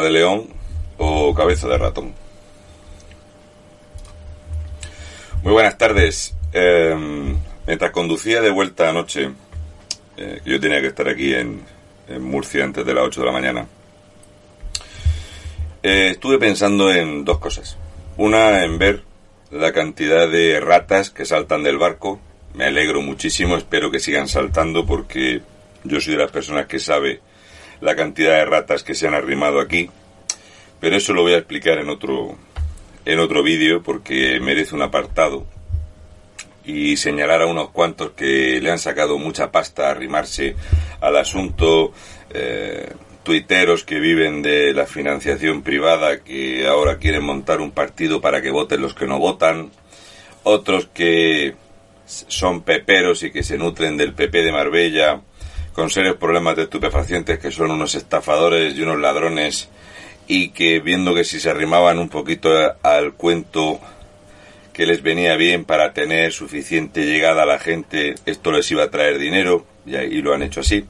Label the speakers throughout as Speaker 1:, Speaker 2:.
Speaker 1: De león o cabeza de ratón. Muy buenas tardes. Eh, mientras conducía de vuelta anoche, eh, yo tenía que estar aquí en, en Murcia antes de las 8 de la mañana, eh, estuve pensando en dos cosas. Una, en ver la cantidad de ratas que saltan del barco. Me alegro muchísimo, espero que sigan saltando porque yo soy de las personas que sabe la cantidad de ratas que se han arrimado aquí. Pero eso lo voy a explicar en otro, en otro vídeo porque merece un apartado. Y señalar a unos cuantos que le han sacado mucha pasta a arrimarse al asunto, eh, tuiteros que viven de la financiación privada que ahora quieren montar un partido para que voten los que no votan, otros que son peperos y que se nutren del PP de Marbella, con serios problemas de estupefacientes que son unos estafadores y unos ladrones y que viendo que si se arrimaban un poquito al cuento que les venía bien para tener suficiente llegada a la gente, esto les iba a traer dinero y ahí lo han hecho así.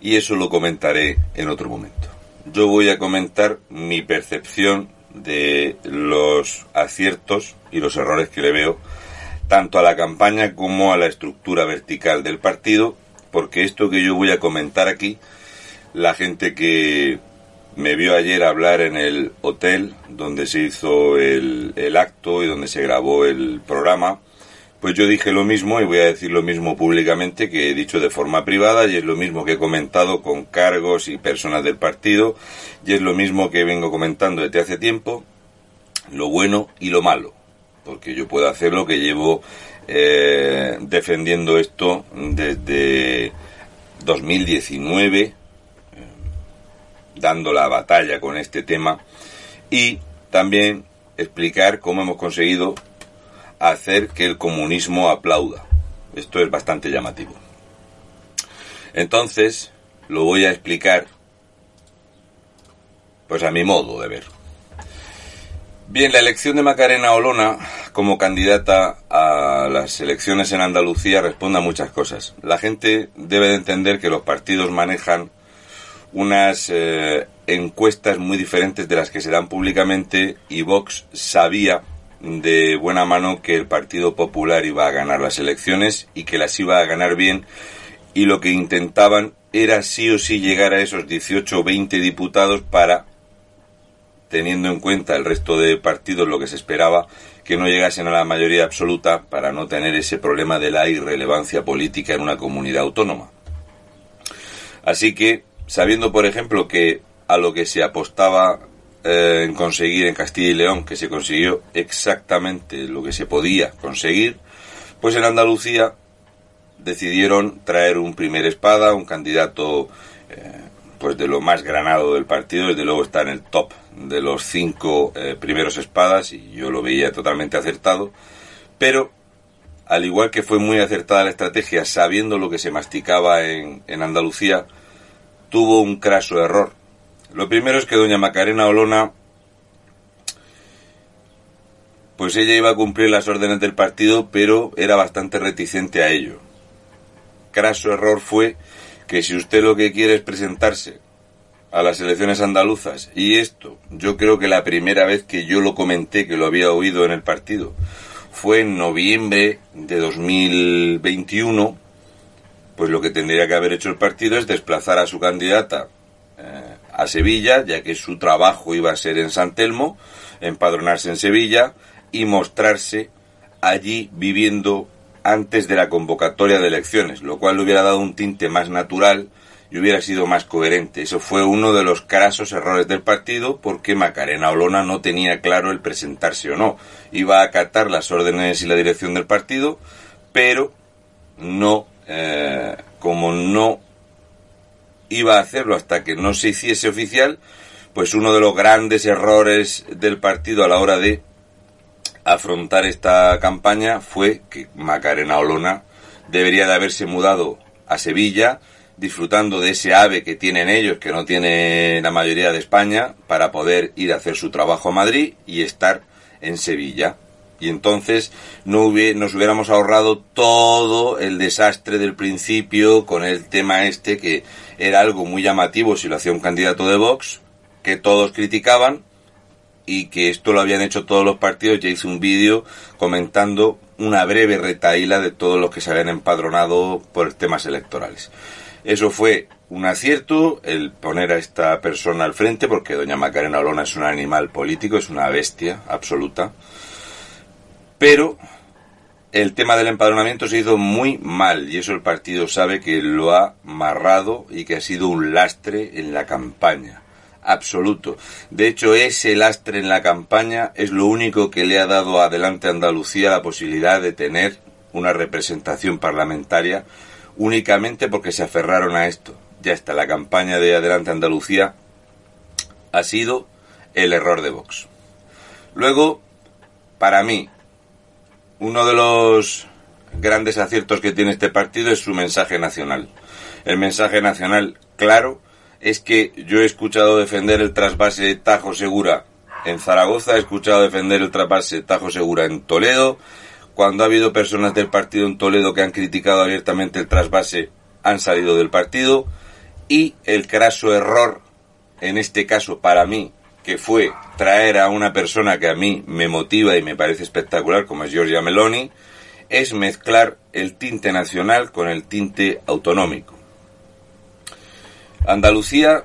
Speaker 1: Y eso lo comentaré en otro momento. Yo voy a comentar mi percepción de los aciertos y los errores que le veo tanto a la campaña como a la estructura vertical del partido, porque esto que yo voy a comentar aquí, la gente que me vio ayer hablar en el hotel donde se hizo el, el acto y donde se grabó el programa, pues yo dije lo mismo y voy a decir lo mismo públicamente que he dicho de forma privada y es lo mismo que he comentado con cargos y personas del partido y es lo mismo que vengo comentando desde hace tiempo, lo bueno y lo malo porque yo puedo hacer lo que llevo eh, defendiendo esto desde 2019, eh, dando la batalla con este tema, y también explicar cómo hemos conseguido hacer que el comunismo aplauda. Esto es bastante llamativo. Entonces, lo voy a explicar pues a mi modo de ver. Bien, la elección de Macarena Olona como candidata a las elecciones en Andalucía responde a muchas cosas. La gente debe de entender que los partidos manejan unas eh, encuestas muy diferentes de las que se dan públicamente y Vox sabía de buena mano que el Partido Popular iba a ganar las elecciones y que las iba a ganar bien y lo que intentaban era sí o sí llegar a esos 18 o 20 diputados para teniendo en cuenta el resto de partidos lo que se esperaba que no llegasen a la mayoría absoluta para no tener ese problema de la irrelevancia política en una comunidad autónoma. Así que, sabiendo por ejemplo que a lo que se apostaba eh, en conseguir en Castilla y León, que se consiguió exactamente lo que se podía conseguir, pues en Andalucía decidieron traer un primer espada, un candidato eh, pues de lo más granado del partido, desde luego está en el top de los cinco eh, primeros espadas y yo lo veía totalmente acertado, pero al igual que fue muy acertada la estrategia sabiendo lo que se masticaba en, en Andalucía, tuvo un craso error. Lo primero es que doña Macarena Olona, pues ella iba a cumplir las órdenes del partido, pero era bastante reticente a ello. Craso error fue que si usted lo que quiere es presentarse a las elecciones andaluzas, y esto yo creo que la primera vez que yo lo comenté, que lo había oído en el partido, fue en noviembre de 2021, pues lo que tendría que haber hecho el partido es desplazar a su candidata eh, a Sevilla, ya que su trabajo iba a ser en San Telmo, empadronarse en Sevilla y mostrarse allí viviendo antes de la convocatoria de elecciones, lo cual le hubiera dado un tinte más natural y hubiera sido más coherente. Eso fue uno de los crasos errores del partido porque Macarena Olona no tenía claro el presentarse o no. Iba a acatar las órdenes y la dirección del partido, pero no, eh, como no iba a hacerlo hasta que no se hiciese oficial, pues uno de los grandes errores del partido a la hora de afrontar esta campaña fue que Macarena Olona debería de haberse mudado a Sevilla, disfrutando de ese ave que tienen ellos, que no tiene la mayoría de España, para poder ir a hacer su trabajo a Madrid y estar en Sevilla. Y entonces no nos hubiéramos ahorrado todo el desastre del principio con el tema este, que era algo muy llamativo si lo hacía un candidato de Vox, que todos criticaban, y que esto lo habían hecho todos los partidos. Ya hice un vídeo comentando una breve retaíla de todos los que se habían empadronado por temas electorales. Eso fue un acierto el poner a esta persona al frente, porque doña Macarena Olona es un animal político, es una bestia absoluta. Pero el tema del empadronamiento se hizo muy mal y eso el partido sabe que lo ha marrado y que ha sido un lastre en la campaña absoluto. De hecho, ese lastre en la campaña es lo único que le ha dado adelante Andalucía la posibilidad de tener una representación parlamentaria únicamente porque se aferraron a esto. Ya está, la campaña de Adelante Andalucía ha sido el error de Vox. Luego, para mí, uno de los grandes aciertos que tiene este partido es su mensaje nacional. El mensaje nacional claro es que yo he escuchado defender el trasvase Tajo Segura en Zaragoza, he escuchado defender el trasvase Tajo Segura en Toledo. Cuando ha habido personas del partido en Toledo que han criticado abiertamente el trasvase, han salido del partido. Y el craso error, en este caso para mí, que fue traer a una persona que a mí me motiva y me parece espectacular, como es Giorgia Meloni, es mezclar el tinte nacional con el tinte autonómico. Andalucía,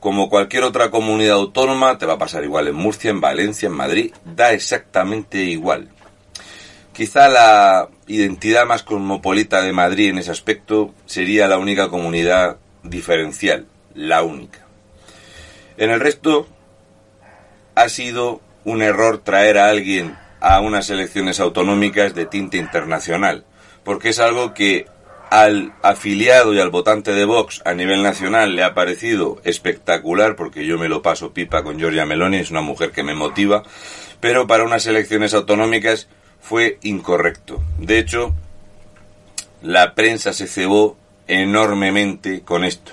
Speaker 1: como cualquier otra comunidad autónoma, te va a pasar igual en Murcia, en Valencia, en Madrid, da exactamente igual. Quizá la identidad más cosmopolita de Madrid en ese aspecto sería la única comunidad diferencial, la única. En el resto, ha sido un error traer a alguien a unas elecciones autonómicas de tinte internacional, porque es algo que al afiliado y al votante de Vox a nivel nacional le ha parecido espectacular, porque yo me lo paso pipa con Giorgia Meloni, es una mujer que me motiva, pero para unas elecciones autonómicas fue incorrecto. De hecho, la prensa se cebó enormemente con esto,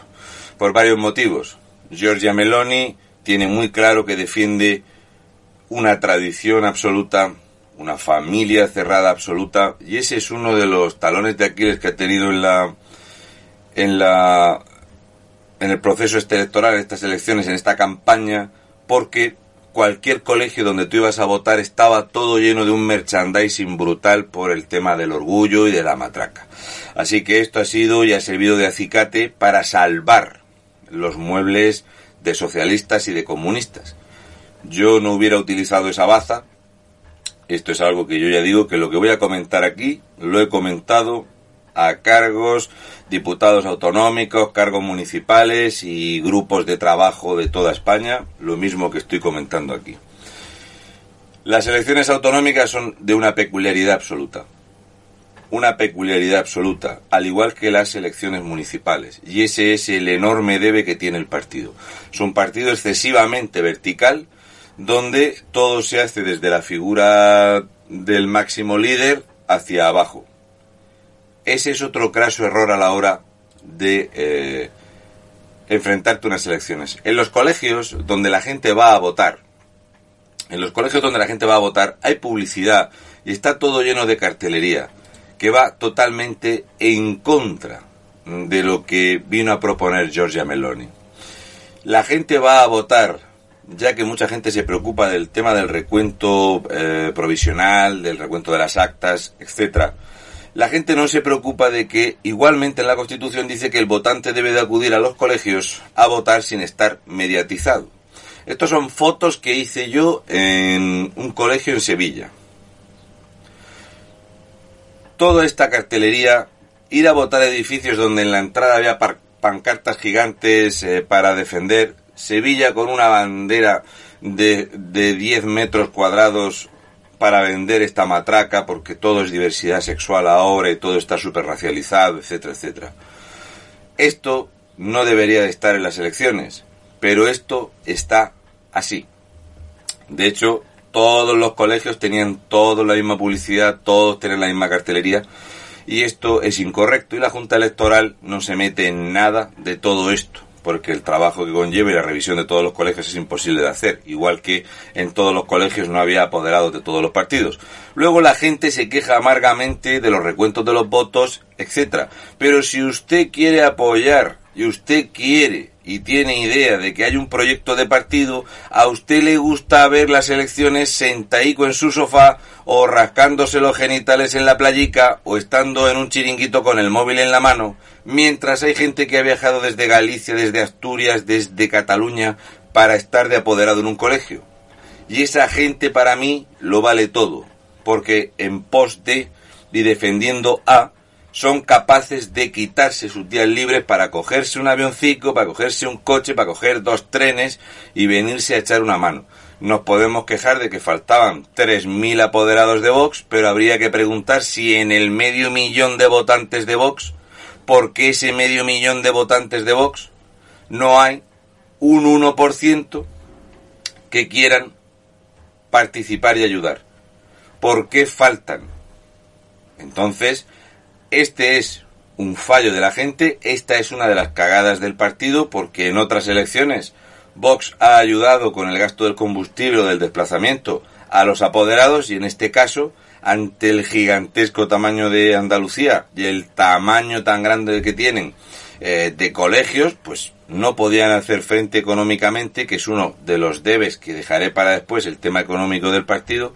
Speaker 1: por varios motivos. Giorgia Meloni tiene muy claro que defiende una tradición absoluta, una familia cerrada absoluta, y ese es uno de los talones de Aquiles que ha tenido en la en la en el proceso este electoral, en estas elecciones, en esta campaña, porque cualquier colegio donde tú ibas a votar estaba todo lleno de un merchandising brutal por el tema del orgullo y de la matraca. Así que esto ha sido y ha servido de acicate para salvar los muebles de socialistas y de comunistas. Yo no hubiera utilizado esa baza. Esto es algo que yo ya digo que lo que voy a comentar aquí lo he comentado a cargos, diputados autonómicos, cargos municipales y grupos de trabajo de toda España, lo mismo que estoy comentando aquí. Las elecciones autonómicas son de una peculiaridad absoluta. Una peculiaridad absoluta, al igual que las elecciones municipales. Y ese es el enorme debe que tiene el partido. Es un partido excesivamente vertical, donde todo se hace desde la figura del máximo líder hacia abajo ese es otro craso error a la hora de eh, enfrentarte a unas elecciones. En los colegios donde la gente va a votar, en los colegios donde la gente va a votar hay publicidad y está todo lleno de cartelería que va totalmente en contra de lo que vino a proponer Giorgia Meloni. La gente va a votar, ya que mucha gente se preocupa del tema del recuento eh, provisional, del recuento de las actas, etcétera la gente no se preocupa de que igualmente en la Constitución dice que el votante debe de acudir a los colegios a votar sin estar mediatizado. Estos son fotos que hice yo en un colegio en Sevilla. Toda esta cartelería, ir a votar a edificios donde en la entrada había pancartas gigantes eh, para defender, Sevilla con una bandera de, de 10 metros cuadrados para vender esta matraca porque todo es diversidad sexual ahora y todo está súper racializado, etcétera, etcétera. Esto no debería de estar en las elecciones, pero esto está así. De hecho, todos los colegios tenían toda la misma publicidad, todos tenían la misma cartelería, y esto es incorrecto y la Junta Electoral no se mete en nada de todo esto porque el trabajo que conlleva y la revisión de todos los colegios es imposible de hacer, igual que en todos los colegios no había apoderados de todos los partidos. Luego la gente se queja amargamente de los recuentos de los votos, etcétera. Pero si usted quiere apoyar y usted quiere y tiene idea de que hay un proyecto de partido, a usted le gusta ver las elecciones sentaico en su sofá o rascándose los genitales en la playica o estando en un chiringuito con el móvil en la mano, mientras hay gente que ha viajado desde Galicia, desde Asturias, desde Cataluña para estar de apoderado en un colegio. Y esa gente para mí lo vale todo, porque en pos de y defendiendo a son capaces de quitarse sus días libres para cogerse un avioncito, para cogerse un coche, para coger dos trenes y venirse a echar una mano. Nos podemos quejar de que faltaban 3.000 apoderados de Vox, pero habría que preguntar si en el medio millón de votantes de Vox, ¿por qué ese medio millón de votantes de Vox no hay un 1% que quieran participar y ayudar? ¿Por qué faltan? Entonces, este es un fallo de la gente, esta es una de las cagadas del partido, porque en otras elecciones Vox ha ayudado con el gasto del combustible o del desplazamiento a los apoderados y en este caso, ante el gigantesco tamaño de Andalucía y el tamaño tan grande que tienen eh, de colegios, pues no podían hacer frente económicamente, que es uno de los debes que dejaré para después el tema económico del partido,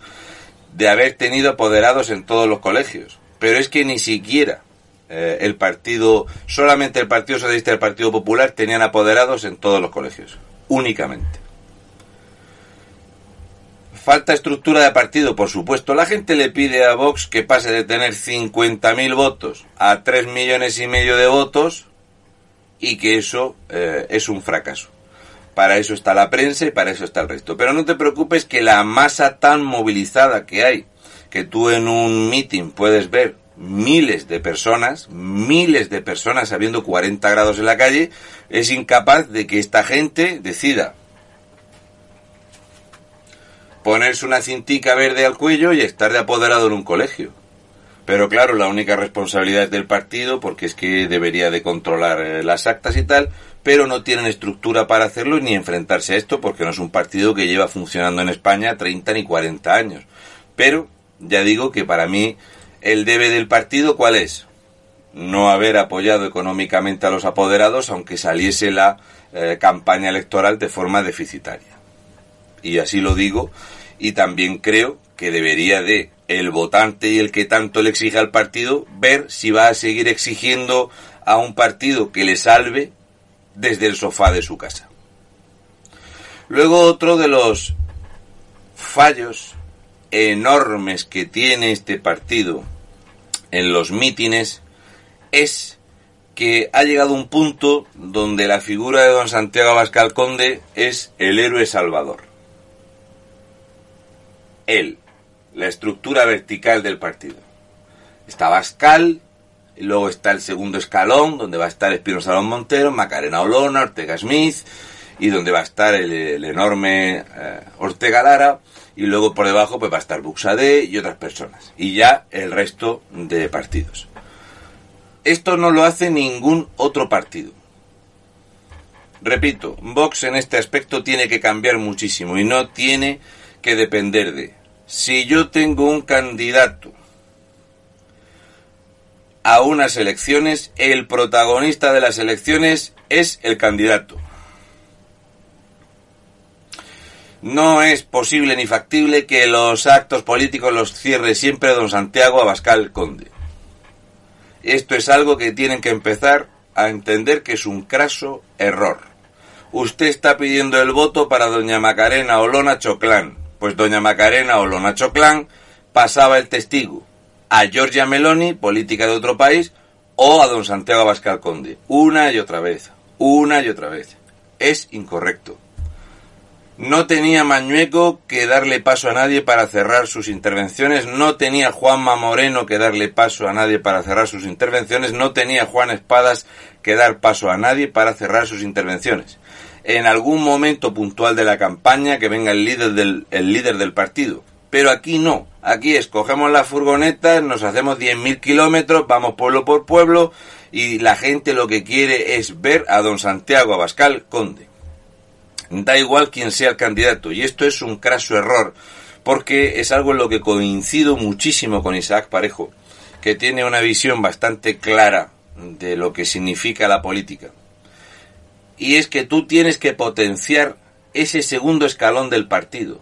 Speaker 1: de haber tenido apoderados en todos los colegios pero es que ni siquiera eh, el partido, solamente el Partido Socialista y el Partido Popular tenían apoderados en todos los colegios, únicamente. Falta estructura de partido, por supuesto. La gente le pide a Vox que pase de tener 50.000 votos a 3 millones y medio de votos y que eso eh, es un fracaso. Para eso está la prensa y para eso está el resto. Pero no te preocupes que la masa tan movilizada que hay que tú en un meeting puedes ver miles de personas, miles de personas habiendo 40 grados en la calle, es incapaz de que esta gente decida ponerse una cintica verde al cuello y estar de apoderado en un colegio. Pero claro, la única responsabilidad es del partido, porque es que debería de controlar eh, las actas y tal, pero no tienen estructura para hacerlo ni enfrentarse a esto, porque no es un partido que lleva funcionando en España 30 ni 40 años. Pero, ya digo que para mí, el debe del partido, ¿cuál es? No haber apoyado económicamente a los apoderados, aunque saliese la eh, campaña electoral de forma deficitaria. Y así lo digo, y también creo que debería de el votante y el que tanto le exige al partido ver si va a seguir exigiendo a un partido que le salve desde el sofá de su casa. Luego otro de los fallos enormes que tiene este partido en los mítines es que ha llegado un punto donde la figura de don Santiago Abascal Conde es el héroe salvador. Él, la estructura vertical del partido. Está Abascal, y luego está el segundo escalón, donde va a estar Espino Salón Montero, Macarena Olona, Ortega Smith, y donde va a estar el, enorme eh, Ortega Lara, y luego por debajo pues va a estar Buxade y otras personas. Y ya el resto de partidos. Esto no lo hace ningún otro partido. Repito, Vox en este aspecto tiene que cambiar muchísimo y no tiene que depender de si yo tengo un candidato a unas elecciones, el protagonista de las elecciones es el candidato. No es posible ni factible que los actos políticos los cierre siempre don Santiago Abascal Conde. Esto es algo que tienen que empezar a entender que es un craso error. Usted está pidiendo el voto para doña Macarena Olona Choclán. Pues doña Macarena Olona Choclán pasaba el testigo a Giorgia Meloni, política de otro país, o a don Santiago Abascal Conde. Una y otra vez. Una y otra vez. Es incorrecto. No tenía Mañueco que darle paso a nadie para cerrar sus intervenciones, no tenía Juanma Moreno que darle paso a nadie para cerrar sus intervenciones, no tenía Juan Espadas que dar paso a nadie para cerrar sus intervenciones. En algún momento puntual de la campaña que venga el líder del, el líder del partido. Pero aquí no, aquí escogemos las furgonetas, nos hacemos 10.000 kilómetros, vamos pueblo por pueblo y la gente lo que quiere es ver a don Santiago Abascal Conde da igual quién sea el candidato. Y esto es un craso error, porque es algo en lo que coincido muchísimo con Isaac Parejo, que tiene una visión bastante clara de lo que significa la política. Y es que tú tienes que potenciar ese segundo escalón del partido,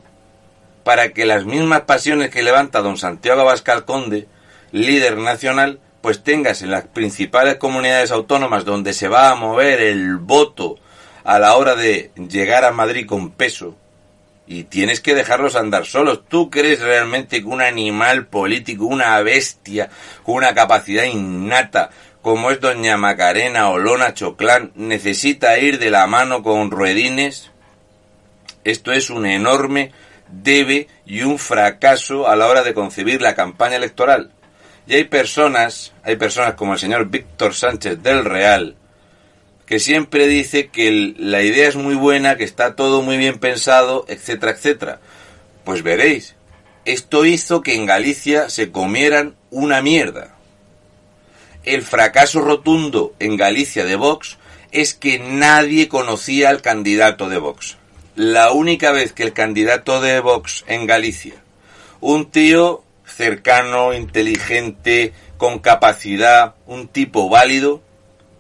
Speaker 1: para que las mismas pasiones que levanta don Santiago Abascal Conde, líder nacional, pues tengas en las principales comunidades autónomas donde se va a mover el voto a la hora de llegar a Madrid con peso y tienes que dejarlos andar solos. ¿Tú crees realmente que un animal político, una bestia con una capacidad innata como es doña Macarena o Lona Choclán necesita ir de la mano con ruedines? Esto es un enorme debe y un fracaso a la hora de concebir la campaña electoral. Y hay personas, hay personas como el señor Víctor Sánchez del Real, que siempre dice que la idea es muy buena, que está todo muy bien pensado, etcétera, etcétera. Pues veréis, esto hizo que en Galicia se comieran una mierda. El fracaso rotundo en Galicia de Vox es que nadie conocía al candidato de Vox. La única vez que el candidato de Vox en Galicia, un tío cercano, inteligente, con capacidad, un tipo válido,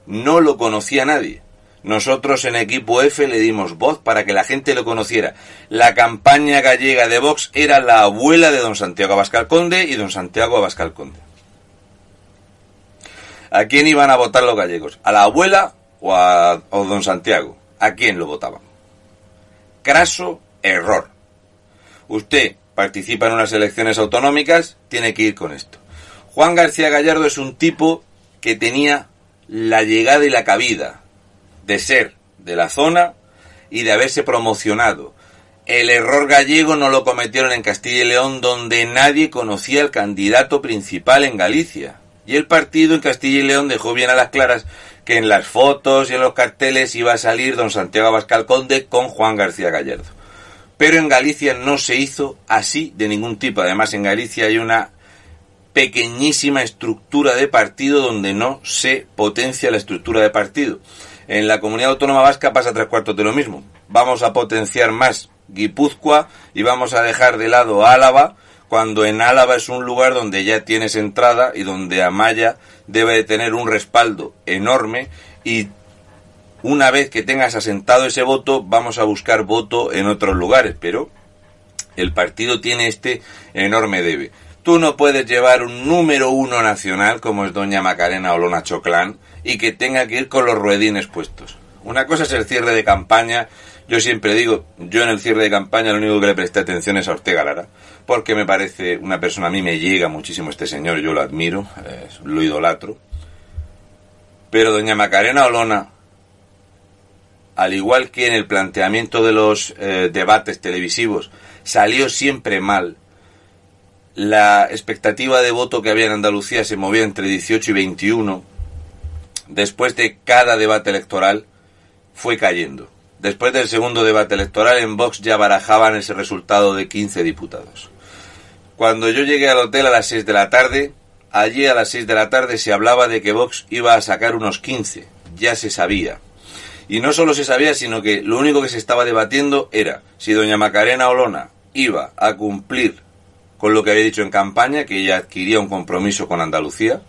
Speaker 1: no lo conocía nadie. Nosotros en equipo F le dimos voz para que la gente lo conociera. La campaña gallega de Vox era la abuela de don Santiago Abascal Conde y don Santiago Abascal Conde. ¿A quién iban a votar los gallegos? ¿A la abuela o a don Santiago? ¿A quién lo votaban? Craso error. Usted participa en unas elecciones autonómicas, tiene que ir con esto. Juan García Gallardo es un tipo que tenía la llegada y la cabida de ser de la zona y de haberse promocionado. El error gallego no lo cometieron en Castilla y León, donde nadie conocía al candidato principal en Galicia. Y el partido en Castilla y León dejó bien a las claras que en las fotos y en los carteles iba a salir don Santiago Abascal Conde con Juan García Gallardo. Pero en Galicia no se hizo así de ningún tipo. Además, en Galicia hay una pequeñísima estructura de partido donde no se potencia la estructura de partido. En la comunidad autónoma vasca pasa tres cuartos de lo mismo. Vamos a potenciar más Guipúzcoa y vamos a dejar de lado Álava, cuando en Álava es un lugar donde ya tienes entrada y donde Amaya debe de tener un respaldo enorme y una vez que tengas asentado ese voto vamos a buscar voto en otros lugares, pero el partido tiene este enorme debe. Tú no puedes llevar un número uno nacional como es doña Macarena Olona Choclán y que tenga que ir con los ruedines puestos. Una cosa es el cierre de campaña. Yo siempre digo, yo en el cierre de campaña lo único que le presté atención es a Ortega Lara, porque me parece una persona, a mí me llega muchísimo este señor, yo lo admiro, lo idolatro. Pero doña Macarena Olona, al igual que en el planteamiento de los eh, debates televisivos, salió siempre mal. La expectativa de voto que había en Andalucía se movía entre 18 y 21. Después de cada debate electoral, fue cayendo. Después del segundo debate electoral, en Vox ya barajaban ese resultado de 15 diputados. Cuando yo llegué al hotel a las 6 de la tarde, allí a las 6 de la tarde se hablaba de que Vox iba a sacar unos 15. Ya se sabía. Y no solo se sabía, sino que lo único que se estaba debatiendo era si doña Macarena Olona iba a cumplir con lo que había dicho en campaña, que ella adquiría un compromiso con Andalucía,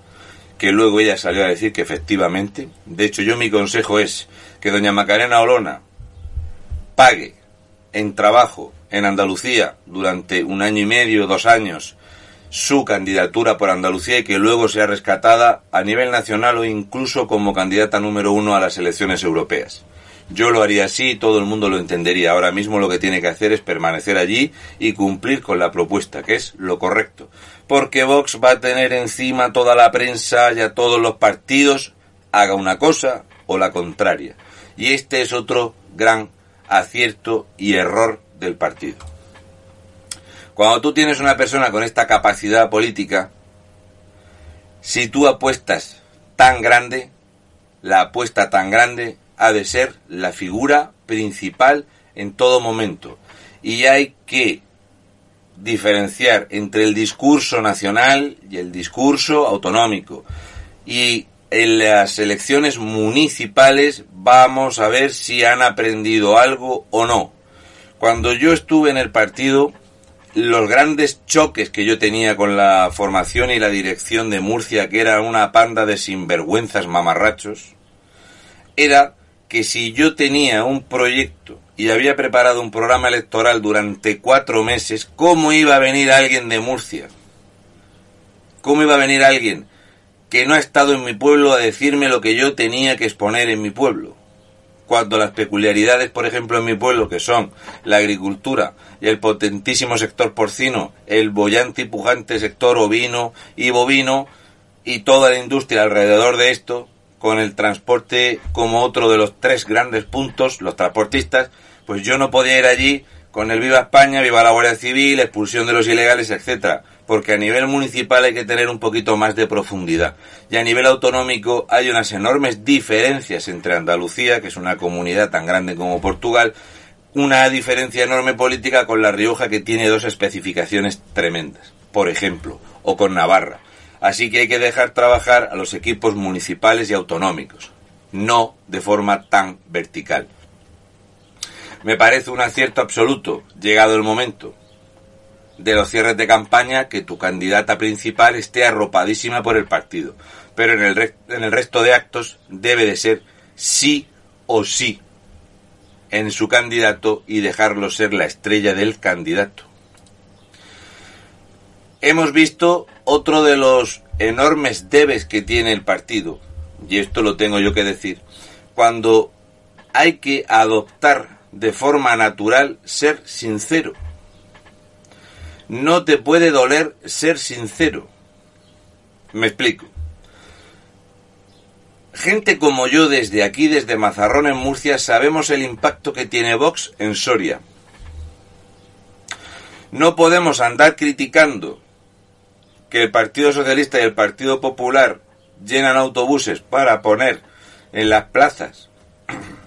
Speaker 1: que luego ella salió a decir que efectivamente, de hecho yo mi consejo es que doña Macarena Olona pague en trabajo en Andalucía durante un año y medio, dos años, su candidatura por Andalucía y que luego sea rescatada a nivel nacional o incluso como candidata número uno a las elecciones europeas. Yo lo haría así y todo el mundo lo entendería. Ahora mismo lo que tiene que hacer es permanecer allí y cumplir con la propuesta, que es lo correcto. Porque Vox va a tener encima toda la prensa y a todos los partidos, haga una cosa o la contraria. Y este es otro gran acierto y error del partido. Cuando tú tienes una persona con esta capacidad política, si tú apuestas tan grande, la apuesta tan grande ha de ser la figura principal en todo momento. Y hay que diferenciar entre el discurso nacional y el discurso autonómico. Y en las elecciones municipales vamos a ver si han aprendido algo o no. Cuando yo estuve en el partido, los grandes choques que yo tenía con la formación y la dirección de Murcia, que era una panda de sinvergüenzas mamarrachos, era que si yo tenía un proyecto y había preparado un programa electoral durante cuatro meses, ¿cómo iba a venir alguien de Murcia? ¿Cómo iba a venir alguien que no ha estado en mi pueblo a decirme lo que yo tenía que exponer en mi pueblo? Cuando las peculiaridades, por ejemplo, en mi pueblo, que son la agricultura y el potentísimo sector porcino, el bollante y pujante sector ovino y bovino, y toda la industria alrededor de esto, con el transporte como otro de los tres grandes puntos, los transportistas, pues yo no podía ir allí con el Viva España, Viva la Guardia Civil, expulsión de los ilegales, etcétera, porque a nivel municipal hay que tener un poquito más de profundidad. Y a nivel autonómico hay unas enormes diferencias entre Andalucía, que es una comunidad tan grande como Portugal, una diferencia enorme política con La Rioja que tiene dos especificaciones tremendas, por ejemplo, o con Navarra. Así que hay que dejar trabajar a los equipos municipales y autonómicos, no de forma tan vertical. Me parece un acierto absoluto, llegado el momento de los cierres de campaña, que tu candidata principal esté arropadísima por el partido. Pero en el, en el resto de actos debe de ser sí o sí en su candidato y dejarlo ser la estrella del candidato. Hemos visto otro de los enormes debes que tiene el partido, y esto lo tengo yo que decir, cuando hay que adoptar de forma natural ser sincero. No te puede doler ser sincero. Me explico. Gente como yo desde aquí, desde Mazarrón en Murcia, sabemos el impacto que tiene Vox en Soria. No podemos andar criticando que el Partido Socialista y el Partido Popular llenan autobuses para poner en las plazas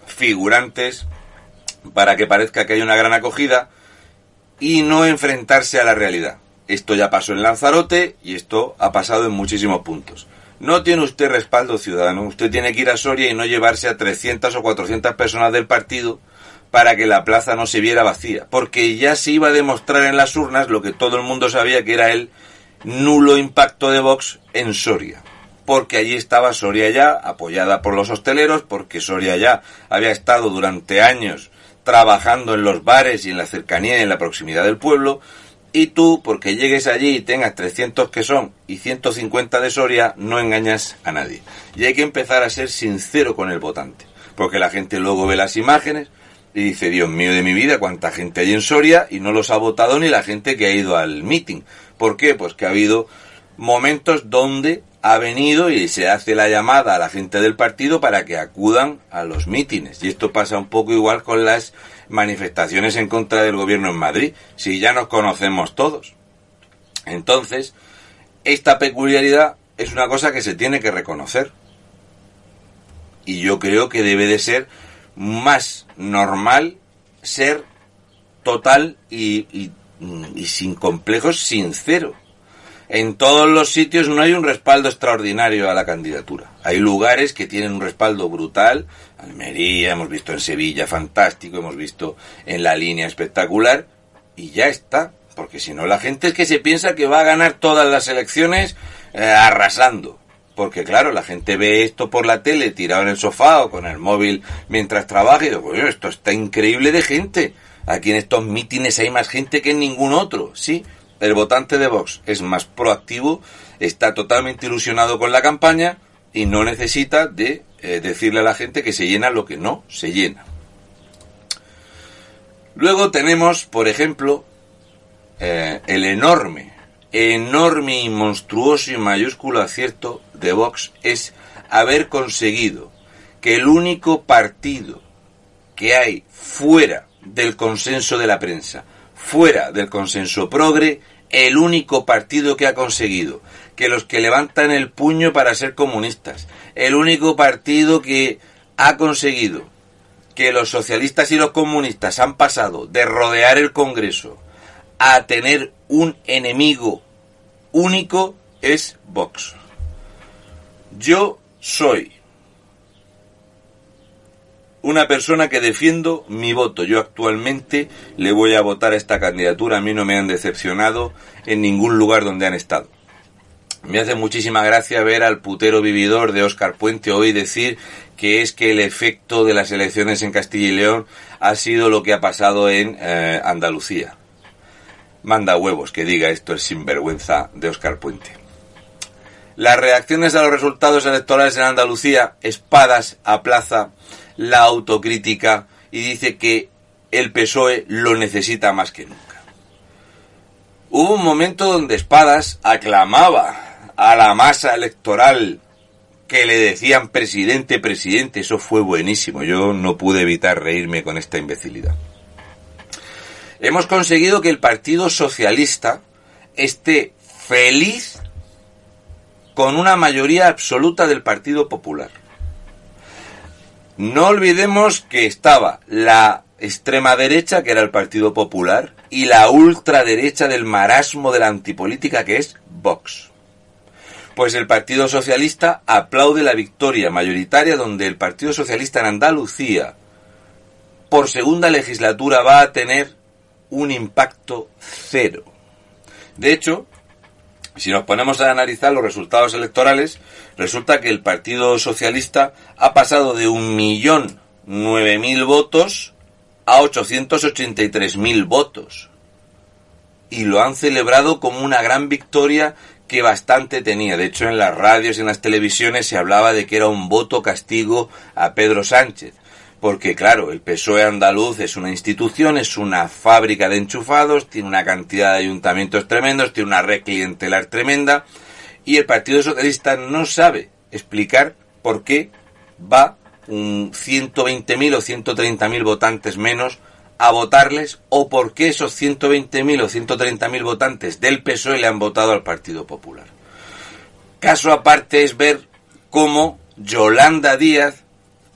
Speaker 1: figurantes para que parezca que hay una gran acogida y no enfrentarse a la realidad. Esto ya pasó en Lanzarote y esto ha pasado en muchísimos puntos. No tiene usted respaldo ciudadano. Usted tiene que ir a Soria y no llevarse a 300 o 400 personas del partido para que la plaza no se viera vacía. Porque ya se iba a demostrar en las urnas lo que todo el mundo sabía que era el nulo impacto de Vox en Soria. Porque allí estaba Soria ya, apoyada por los hosteleros, porque Soria ya había estado durante años trabajando en los bares y en la cercanía y en la proximidad del pueblo, y tú, porque llegues allí y tengas 300 que son y 150 de Soria, no engañas a nadie. Y hay que empezar a ser sincero con el votante. Porque la gente luego ve las imágenes y dice, Dios mío de mi vida, cuánta gente hay en Soria y no los ha votado ni la gente que ha ido al meeting. ¿Por qué? Pues que ha habido momentos donde ha venido y se hace la llamada a la gente del partido para que acudan a los mítines. Y esto pasa un poco igual con las manifestaciones en contra del gobierno en Madrid, si ya nos conocemos todos. Entonces, esta peculiaridad es una cosa que se tiene que reconocer. Y yo creo que debe de ser más normal ser total y, y, sin complejos sincero en todos los sitios no hay un respaldo extraordinario a la candidatura. Hay lugares que tienen un respaldo brutal. Almería, hemos visto en Sevilla, fantástico, hemos visto en la línea espectacular. Y ya está. Porque si no, la gente es que se piensa que va a ganar todas las elecciones eh, arrasando. Porque claro, la gente ve esto por la tele, tirado en el sofá o con el móvil mientras trabaja y digo, esto está increíble de gente. Aquí en estos mítines hay más gente que en ningún otro. Sí, el votante de Vox es más proactivo, está totalmente ilusionado con la campaña y no necesita de eh, decirle a la gente que se llena lo que no se llena. Luego tenemos, por ejemplo, eh, el enorme, enorme y monstruoso y mayúsculo acierto de Vox es haber conseguido que el único partido que hay fuera del consenso de la prensa, fuera del consenso progre, el único partido que ha conseguido que los que levantan el puño para ser comunistas, el único partido que ha conseguido que los socialistas y los comunistas han pasado de rodear el Congreso a tener un enemigo único es Vox. Yo soy una persona que defiendo mi voto. Yo actualmente le voy a votar a esta candidatura. A mí no me han decepcionado en ningún lugar donde han estado. Me hace muchísima gracia ver al putero vividor de Óscar Puente hoy decir que es que el efecto de las elecciones en Castilla y León ha sido lo que ha pasado en eh, Andalucía. Manda huevos que diga esto el sinvergüenza de Óscar Puente. Las reacciones a los resultados electorales en Andalucía, espadas a plaza, la autocrítica y dice que el PSOE lo necesita más que nunca. Hubo un momento donde Espadas aclamaba a la masa electoral que le decían presidente, presidente, eso fue buenísimo, yo no pude evitar reírme con esta imbecilidad. Hemos conseguido que el Partido Socialista esté feliz con una mayoría absoluta del Partido Popular. No olvidemos que estaba la extrema derecha, que era el Partido Popular, y la ultraderecha del marasmo de la antipolítica, que es Vox. Pues el Partido Socialista aplaude la victoria mayoritaria donde el Partido Socialista en Andalucía, por segunda legislatura, va a tener un impacto cero. De hecho, si nos ponemos a analizar los resultados electorales, resulta que el Partido Socialista ha pasado de un millón nueve mil votos a 883.000 votos. Y lo han celebrado como una gran victoria que bastante tenía. De hecho, en las radios y en las televisiones se hablaba de que era un voto castigo a Pedro Sánchez porque claro, el PSOE andaluz es una institución, es una fábrica de enchufados, tiene una cantidad de ayuntamientos tremendos, tiene una red clientelar tremenda, y el Partido Socialista no sabe explicar por qué va un 120.000 o 130.000 votantes menos a votarles o por qué esos 120.000 o 130.000 votantes del PSOE le han votado al Partido Popular. Caso aparte es ver cómo Yolanda Díaz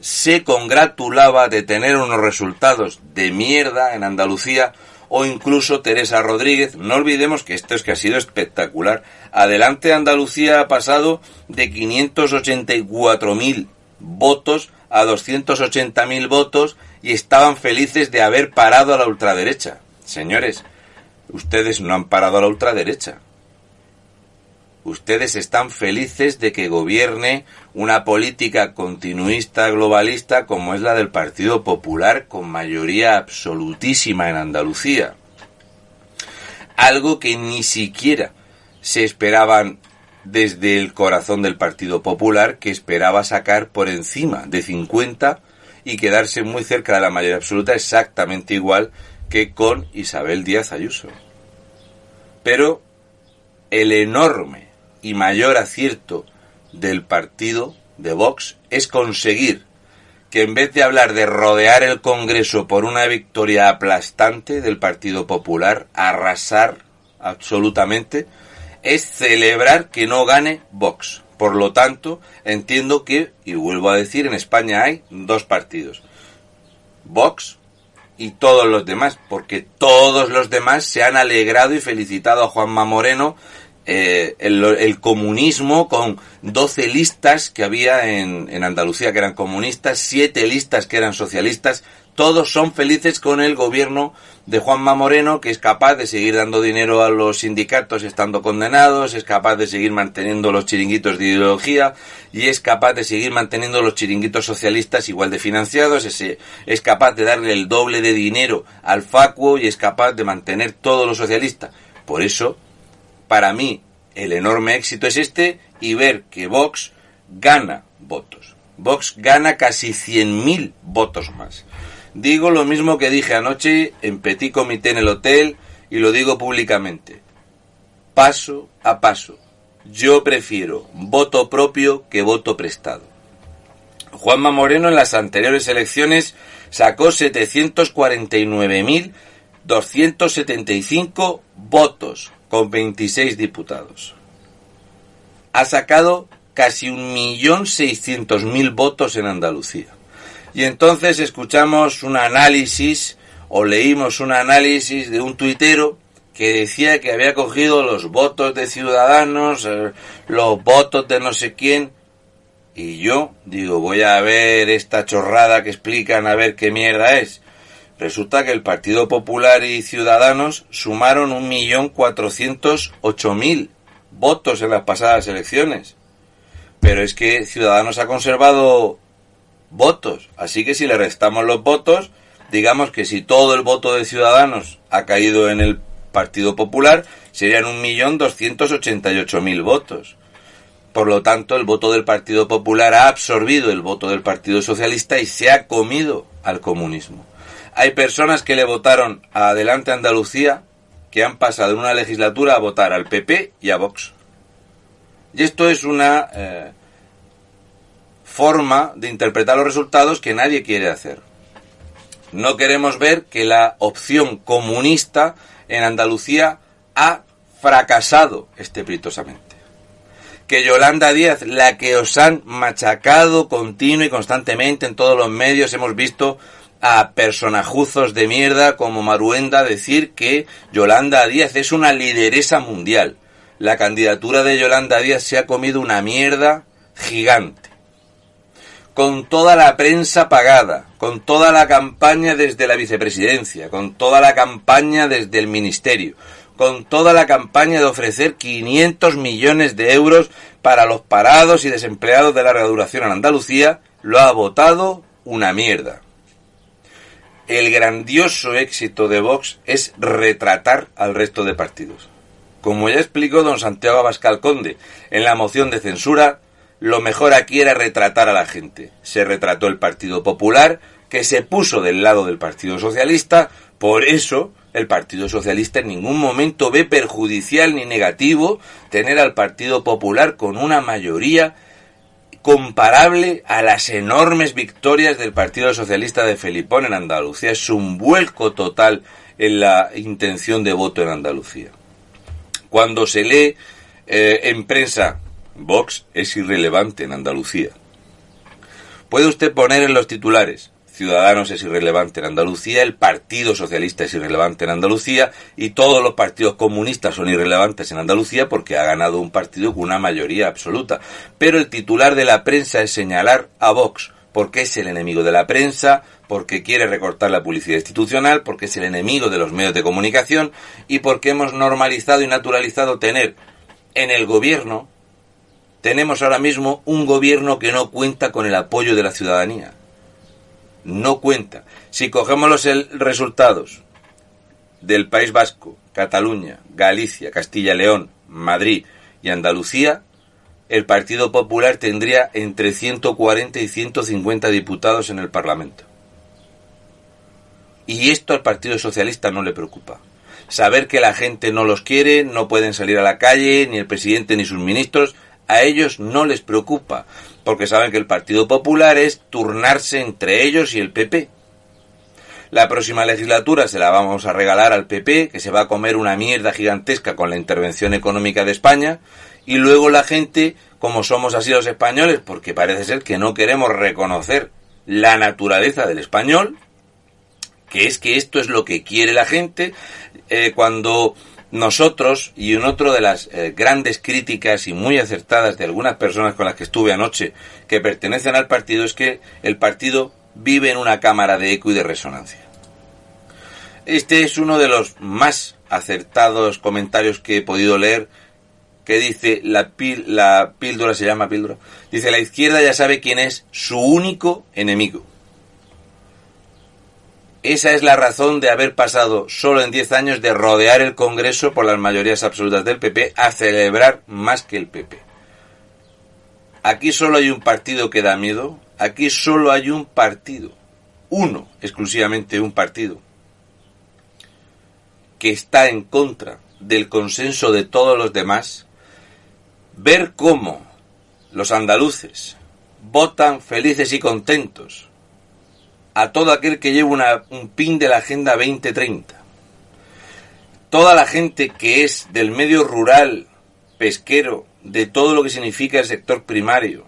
Speaker 1: se congratulaba de tener unos resultados de mierda en Andalucía o incluso Teresa Rodríguez. No olvidemos que esto es que ha sido espectacular. Adelante Andalucía ha pasado de 584.000 votos a 280.000 votos y estaban felices de haber parado a la ultraderecha. Señores, ustedes no han parado a la ultraderecha. Ustedes están felices de que gobierne una política continuista globalista como es la del Partido Popular con mayoría absolutísima en Andalucía. Algo que ni siquiera se esperaban desde el corazón del Partido Popular, que esperaba sacar por encima de 50 y quedarse muy cerca de la mayoría absoluta, exactamente igual que con Isabel Díaz Ayuso. Pero el enorme y mayor acierto del partido de Vox es conseguir que en vez de hablar de rodear el Congreso por una victoria aplastante del Partido Popular, arrasar absolutamente, es celebrar que no gane Vox. Por lo tanto, entiendo que, y vuelvo a decir, en España hay dos partidos. Vox y todos los demás, porque todos los demás se han alegrado y felicitado a Juanma Moreno eh, el, comunismo con 12 listas que había en, en, Andalucía que eran comunistas, 7 listas que eran socialistas, todos son felices con el gobierno de Juanma Moreno, que es capaz de seguir dando dinero a los sindicatos estando condenados, es capaz de seguir manteniendo los chiringuitos de ideología y es capaz de seguir manteniendo los chiringuitos socialistas igual de financiados, es, es capaz de darle el doble de dinero al facuo y es capaz de mantener todo lo socialista. Por eso para mí el enorme éxito es este y ver que Vox gana votos. Vox gana casi 100.000 votos más. Digo lo mismo que dije anoche en Petit Comité en el hotel y lo digo públicamente. Paso a paso. Yo prefiero voto propio que voto prestado. Juanma Moreno en las anteriores elecciones sacó 749.275 votos, con 26 diputados. Ha sacado casi un millón seiscientos mil votos en Andalucía. Y entonces escuchamos un análisis o leímos un análisis de un tuitero que decía que había cogido los votos de ciudadanos, eh, los votos de no sé quién, y yo digo, voy a ver esta chorrada que explican a ver qué mierda es. Resulta que el Partido Popular y Ciudadanos sumaron 1.408.000 votos en las pasadas elecciones. Pero es que Ciudadanos ha conservado votos. Así que si le restamos los votos, digamos que si todo el voto de Ciudadanos ha caído en el Partido Popular, serían 1.288.000 votos. Por lo tanto, el voto del Partido Popular ha absorbido el voto del Partido Socialista y se ha comido al comunismo. Hay personas que le votaron a Adelante Andalucía que han pasado de una legislatura a votar al PP y a Vox. Y esto es una eh, forma de interpretar los resultados que nadie quiere hacer. No queremos ver que la opción comunista en Andalucía ha fracasado estrepitosamente. Que Yolanda Díaz, la que os han machacado continuo y constantemente en todos los medios, hemos visto a personajuzos de mierda como Maruenda decir que Yolanda Díaz es una lideresa mundial. La candidatura de Yolanda Díaz se ha comido una mierda gigante. Con toda la prensa pagada, con toda la campaña desde la vicepresidencia, con toda la campaña desde el ministerio, con toda la campaña de ofrecer 500 millones de euros para los parados y desempleados de larga duración en Andalucía, lo ha votado una mierda el grandioso éxito de Vox es retratar al resto de partidos. Como ya explicó don Santiago Abascal Conde en la moción de censura, lo mejor aquí era retratar a la gente. Se retrató el Partido Popular, que se puso del lado del Partido Socialista, por eso el Partido Socialista en ningún momento ve perjudicial ni negativo tener al Partido Popular con una mayoría comparable a las enormes victorias del Partido Socialista de Felipón en Andalucía. Es un vuelco total en la intención de voto en Andalucía. Cuando se lee eh, en prensa, Vox es irrelevante en Andalucía. Puede usted poner en los titulares, Ciudadanos es irrelevante en Andalucía, el Partido Socialista es irrelevante en Andalucía y todos los partidos comunistas son irrelevantes en Andalucía porque ha ganado un partido con una mayoría absoluta. Pero el titular de la prensa es señalar a Vox porque es el enemigo de la prensa, porque quiere recortar la publicidad institucional, porque es el enemigo de los medios de comunicación y porque hemos normalizado y naturalizado tener en el gobierno, tenemos ahora mismo un gobierno que no cuenta con el apoyo de la ciudadanía no cuenta. Si cogemos los resultados del País Vasco, Cataluña, Galicia, Castilla-León, Madrid y Andalucía, el Partido Popular tendría entre 140 y 150 diputados en el Parlamento. Y esto al Partido Socialista no le preocupa. Saber que la gente no los quiere, no pueden salir a la calle, ni el presidente ni sus ministros, a ellos no les preocupa porque saben que el Partido Popular es turnarse entre ellos y el PP. La próxima legislatura se la vamos a regalar al PP, que se va a comer una mierda gigantesca con la intervención económica de España, y luego la gente, como somos así los españoles, porque parece ser que no queremos reconocer la naturaleza del español, que es que esto es lo que quiere la gente, eh, cuando nosotros, y en otro de las eh, grandes críticas y muy acertadas de algunas personas con las que estuve anoche que pertenecen al partido, es que el partido vive en una cámara de eco y de resonancia. Este es uno de los más acertados comentarios que he podido leer que dice la, la píldora se llama píldora dice la izquierda ya sabe quién es su único enemigo esa es la razón de haber pasado solo en 10 años de rodear el Congreso por las mayorías absolutas del PP a celebrar más que el PP. Aquí solo hay un partido que da miedo, aquí solo hay un partido, uno, exclusivamente un partido, que está en contra del consenso de todos los demás, ver cómo los andaluces votan felices y contentos a todo aquel que lleve un pin de la Agenda 2030. Toda la gente que es del medio rural, pesquero, de todo lo que significa el sector primario,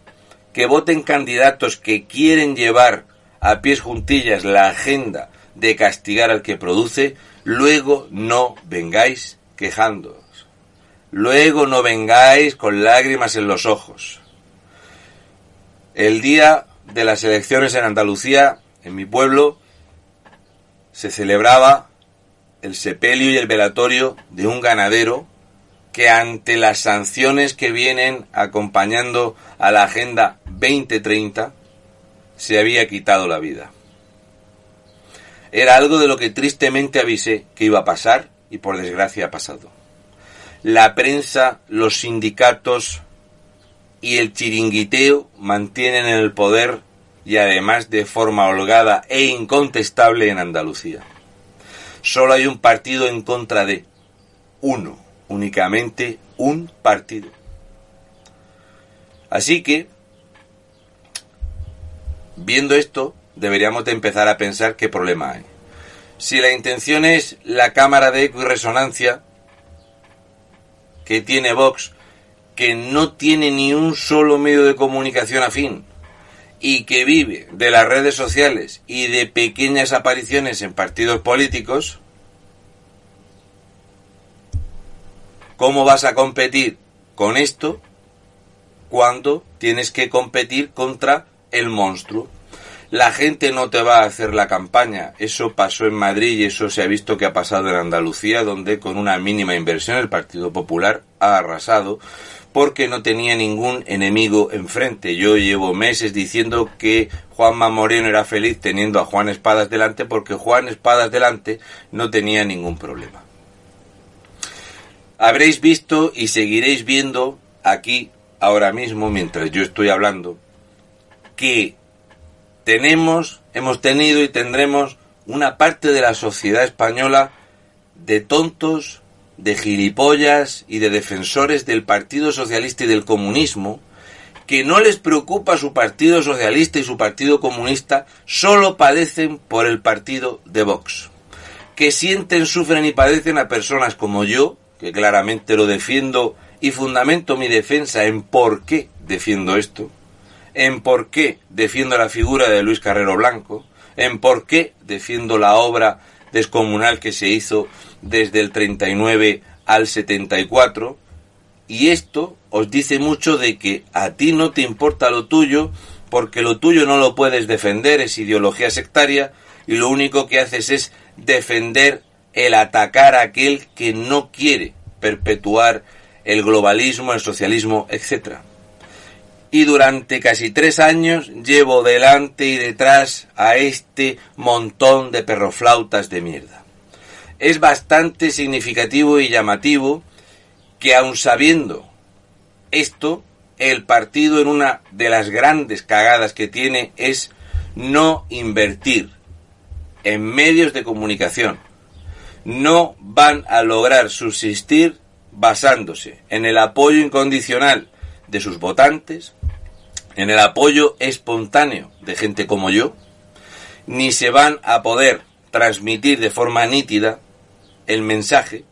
Speaker 1: que voten candidatos que quieren llevar a pies juntillas la agenda de castigar al que produce, luego no vengáis quejándoos. Luego no vengáis con lágrimas en los ojos. El día de las elecciones en Andalucía en mi pueblo se celebraba el sepelio y el velatorio de un ganadero que ante las sanciones que vienen acompañando a la Agenda 2030 se había quitado la vida. Era algo de lo que tristemente avisé que iba a pasar y por desgracia ha pasado. La prensa, los sindicatos y el chiringuiteo mantienen en el poder y además de forma holgada e incontestable en Andalucía. Solo hay un partido en contra de uno, únicamente un partido. Así que, viendo esto, deberíamos de empezar a pensar qué problema hay. Si la intención es la cámara de eco y resonancia que tiene Vox, que no tiene ni un solo medio de comunicación afín, y que vive de las redes sociales y de pequeñas apariciones en partidos políticos, ¿cómo vas a competir con esto cuando tienes que competir contra el monstruo? La gente no te va a hacer la campaña. Eso pasó en Madrid y eso se ha visto que ha pasado en Andalucía, donde con una mínima inversión el Partido Popular ha arrasado porque no tenía ningún enemigo enfrente. Yo llevo meses diciendo que Juanma Moreno era feliz teniendo a Juan Espadas delante porque Juan Espadas delante no tenía ningún problema. Habréis visto y seguiréis viendo aquí ahora mismo mientras yo estoy hablando que tenemos, hemos tenido y tendremos una parte de la sociedad española de tontos, de gilipollas y de defensores del Partido Socialista y del comunismo, que no les preocupa su Partido Socialista y su Partido Comunista, solo padecen por el partido de Vox. Que sienten, sufren y padecen a personas como yo, que claramente lo defiendo y fundamento mi defensa en por qué defiendo esto, en por qué defiendo la figura de Luis Carrero Blanco, en por qué defiendo la obra descomunal que se hizo desde el 39 al 74 y esto os dice mucho de que a ti no te importa lo tuyo porque lo tuyo no lo puedes defender, es ideología sectaria y lo único que haces es defender el atacar a aquel que no quiere perpetuar el globalismo, el socialismo, etc. Y durante casi tres años llevo delante y detrás a este montón de perroflautas de mierda. Es bastante significativo y llamativo que aun sabiendo esto, el partido en una de las grandes cagadas que tiene es no invertir en medios de comunicación. No van a lograr subsistir basándose en el apoyo incondicional de sus votantes, en el apoyo espontáneo de gente como yo, ni se van a poder transmitir de forma nítida el mensaje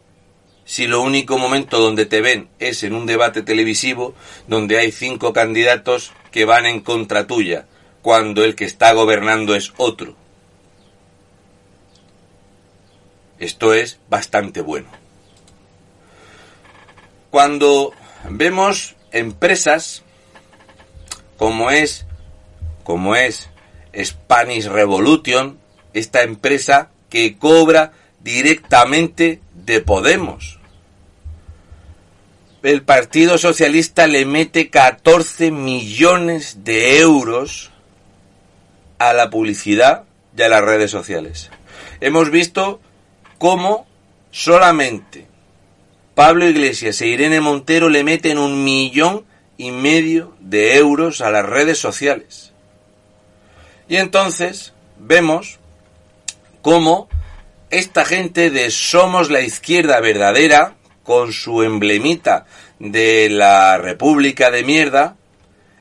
Speaker 1: si lo único momento donde te ven es en un debate televisivo donde hay cinco candidatos que van en contra tuya, cuando el que está gobernando es otro. Esto es bastante bueno. Cuando vemos empresas como es como es Spanish Revolution, esta empresa que cobra directamente de Podemos. El Partido Socialista le mete 14 millones de euros a la publicidad y a las redes sociales. Hemos visto cómo solamente Pablo Iglesias e Irene Montero le meten un millón y medio de euros a las redes sociales. Y entonces vemos cómo esta gente de Somos la Izquierda Verdadera, con su emblemita de la República de Mierda,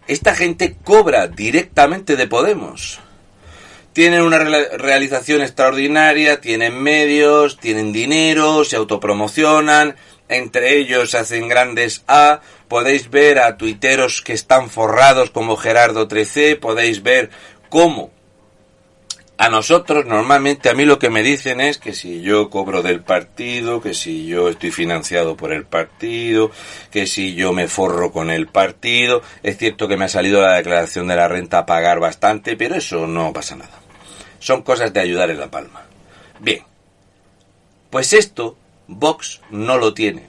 Speaker 1: esta gente cobra directamente de Podemos. Tienen una realización extraordinaria, tienen medios, tienen dinero, se autopromocionan, entre ellos hacen grandes A, podéis ver a tuiteros que están forrados como Gerardo 13, podéis ver cómo a nosotros normalmente a mí lo que me dicen es que si yo cobro del partido, que si yo estoy financiado por el partido, que si yo me forro con el partido, es cierto que me ha salido la declaración de la renta a pagar bastante, pero eso no pasa nada. Son cosas de ayudar en la palma. Bien, pues esto Vox no lo tiene.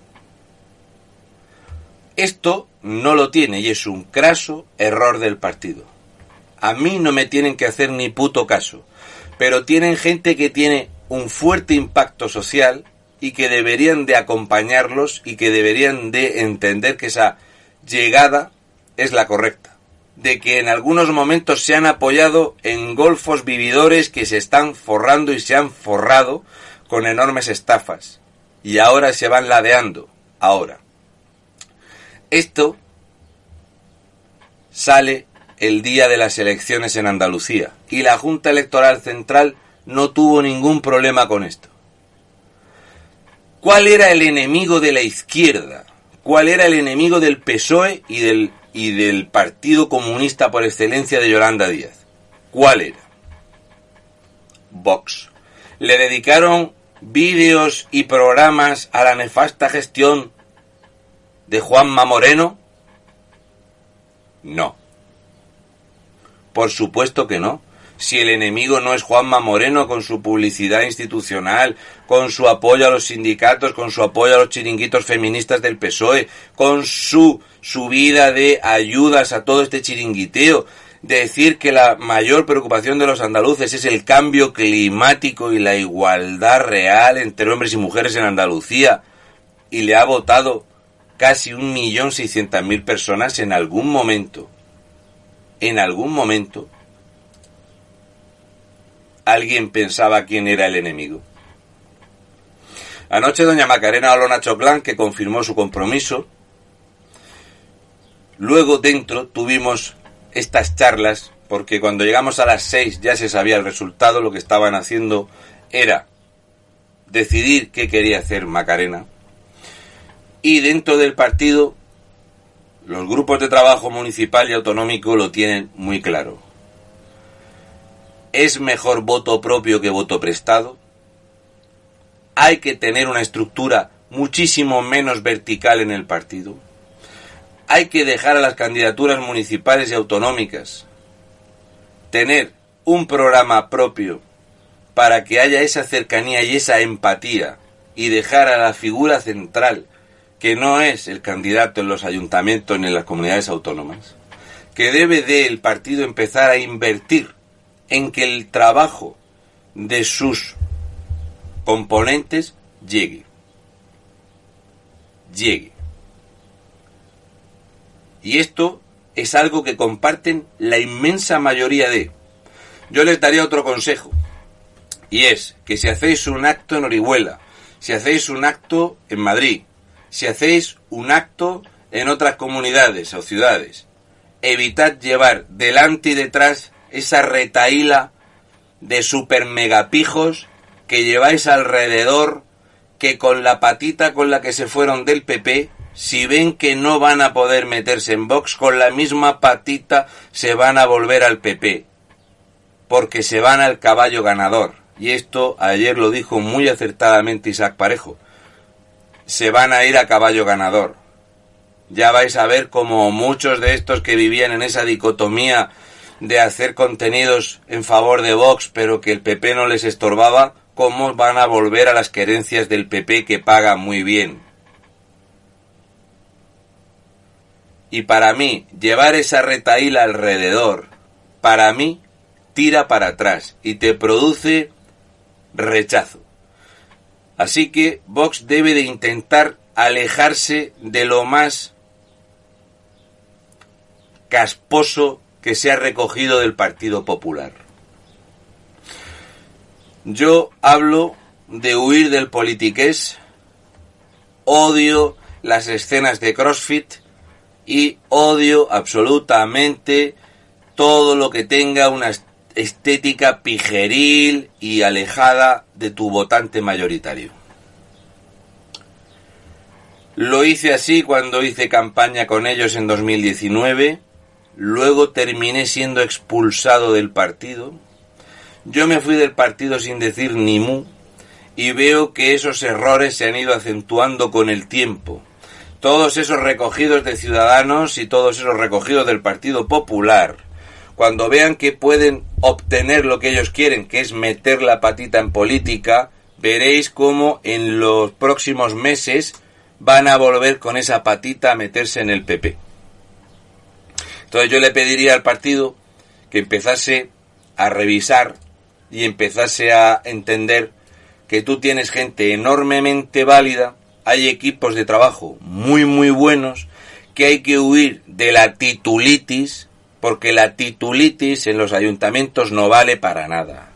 Speaker 1: Esto no lo tiene y es un craso error del partido. A mí no me tienen que hacer ni puto caso pero tienen gente que tiene un fuerte impacto social y que deberían de acompañarlos y que deberían de entender que esa llegada es la correcta. De que en algunos momentos se han apoyado en golfos vividores que se están forrando y se han forrado con enormes estafas. Y ahora se van ladeando. Ahora. Esto sale el día de las elecciones en Andalucía y la Junta Electoral Central no tuvo ningún problema con esto. ¿Cuál era el enemigo de la izquierda? ¿Cuál era el enemigo del PSOE y del, y del Partido Comunista por excelencia de Yolanda Díaz? ¿Cuál era? Vox. ¿Le dedicaron vídeos y programas a la nefasta gestión de Juanma Moreno? No. Por supuesto que no. Si el enemigo no es Juanma Moreno con su publicidad institucional, con su apoyo a los sindicatos, con su apoyo a los chiringuitos feministas del PSOE, con su subida de ayudas a todo este chiringuiteo, decir que la mayor preocupación de los andaluces es el cambio climático y la igualdad real entre hombres y mujeres en Andalucía, y le ha votado casi un millón seiscientas mil personas en algún momento en algún momento alguien pensaba quién era el enemigo. Anoche doña Macarena Olona Choclán, que confirmó su compromiso. Luego dentro tuvimos estas charlas, porque cuando llegamos a las seis ya se sabía el resultado, lo que estaban haciendo era decidir qué quería hacer Macarena. Y dentro del partido los grupos de trabajo municipal y autonómico lo tienen muy claro. es mejor voto propio que voto prestado. Hay que tener una estructura muchísimo menos vertical en el partido. Hay que dejar a las candidaturas municipales y autonómicas tener un programa propio para que haya esa cercanía y esa empatía y dejar a la figura central, que no es el candidato en los ayuntamientos ni en las comunidades autónomas, que debe del partido empezar a invertir en que el trabajo de sus componentes llegue. Llegue. Y esto es algo que comparten la inmensa mayoría de. Yo les daría otro consejo. Y es que si hacéis un acto en Orihuela, si hacéis un acto en Madrid, si hacéis un acto en otras comunidades o ciudades, evitad llevar delante y detrás esa retaíla de super megapijos que lleváis alrededor que con la patita con la que se fueron del PP, si ven que no van a poder meterse en Vox, con la misma patita se van a volver al PP, porque se van al caballo ganador. Y esto ayer lo dijo muy acertadamente Isaac Parejo. Se van a ir a caballo ganador. Ya vais a ver como muchos de estos que vivían en esa dicotomía de hacer contenidos en favor de Vox, pero que el PP no les estorbaba, cómo van a volver a las querencias del PP que paga muy bien. Y para mí, llevar esa retaíla alrededor, para mí, tira para atrás y te produce rechazo. Así que Vox debe de intentar alejarse de lo más casposo que se ha recogido del Partido Popular. Yo hablo de huir del politiqués, odio las escenas de CrossFit y odio absolutamente todo lo que tenga una estética pijeril y alejada de tu votante mayoritario. Lo hice así cuando hice campaña con ellos en 2019, luego terminé siendo expulsado del partido. Yo me fui del partido sin decir ni mu y veo que esos errores se han ido acentuando con el tiempo. Todos esos recogidos de Ciudadanos y todos esos recogidos del Partido Popular cuando vean que pueden obtener lo que ellos quieren, que es meter la patita en política, veréis cómo en los próximos meses van a volver con esa patita a meterse en el PP. Entonces yo le pediría al partido que empezase a revisar y empezase a entender que tú tienes gente enormemente válida, hay equipos de trabajo muy muy buenos, que hay que huir de la titulitis, porque la titulitis en los ayuntamientos no vale para nada.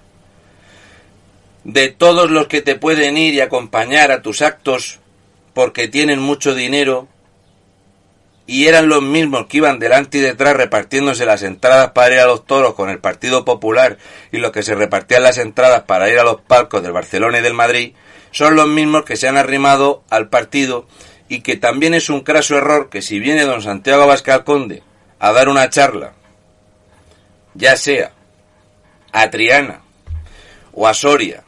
Speaker 1: De todos los que te pueden ir y acompañar a tus actos porque tienen mucho dinero y eran los mismos que iban delante y detrás repartiéndose las entradas para ir a los toros con el Partido Popular y los que se repartían las entradas para ir a los palcos del Barcelona y del Madrid, son los mismos que se han arrimado al partido y que también es un craso error que si viene don Santiago Abascal Conde a dar una charla ya sea a Triana o a Soria,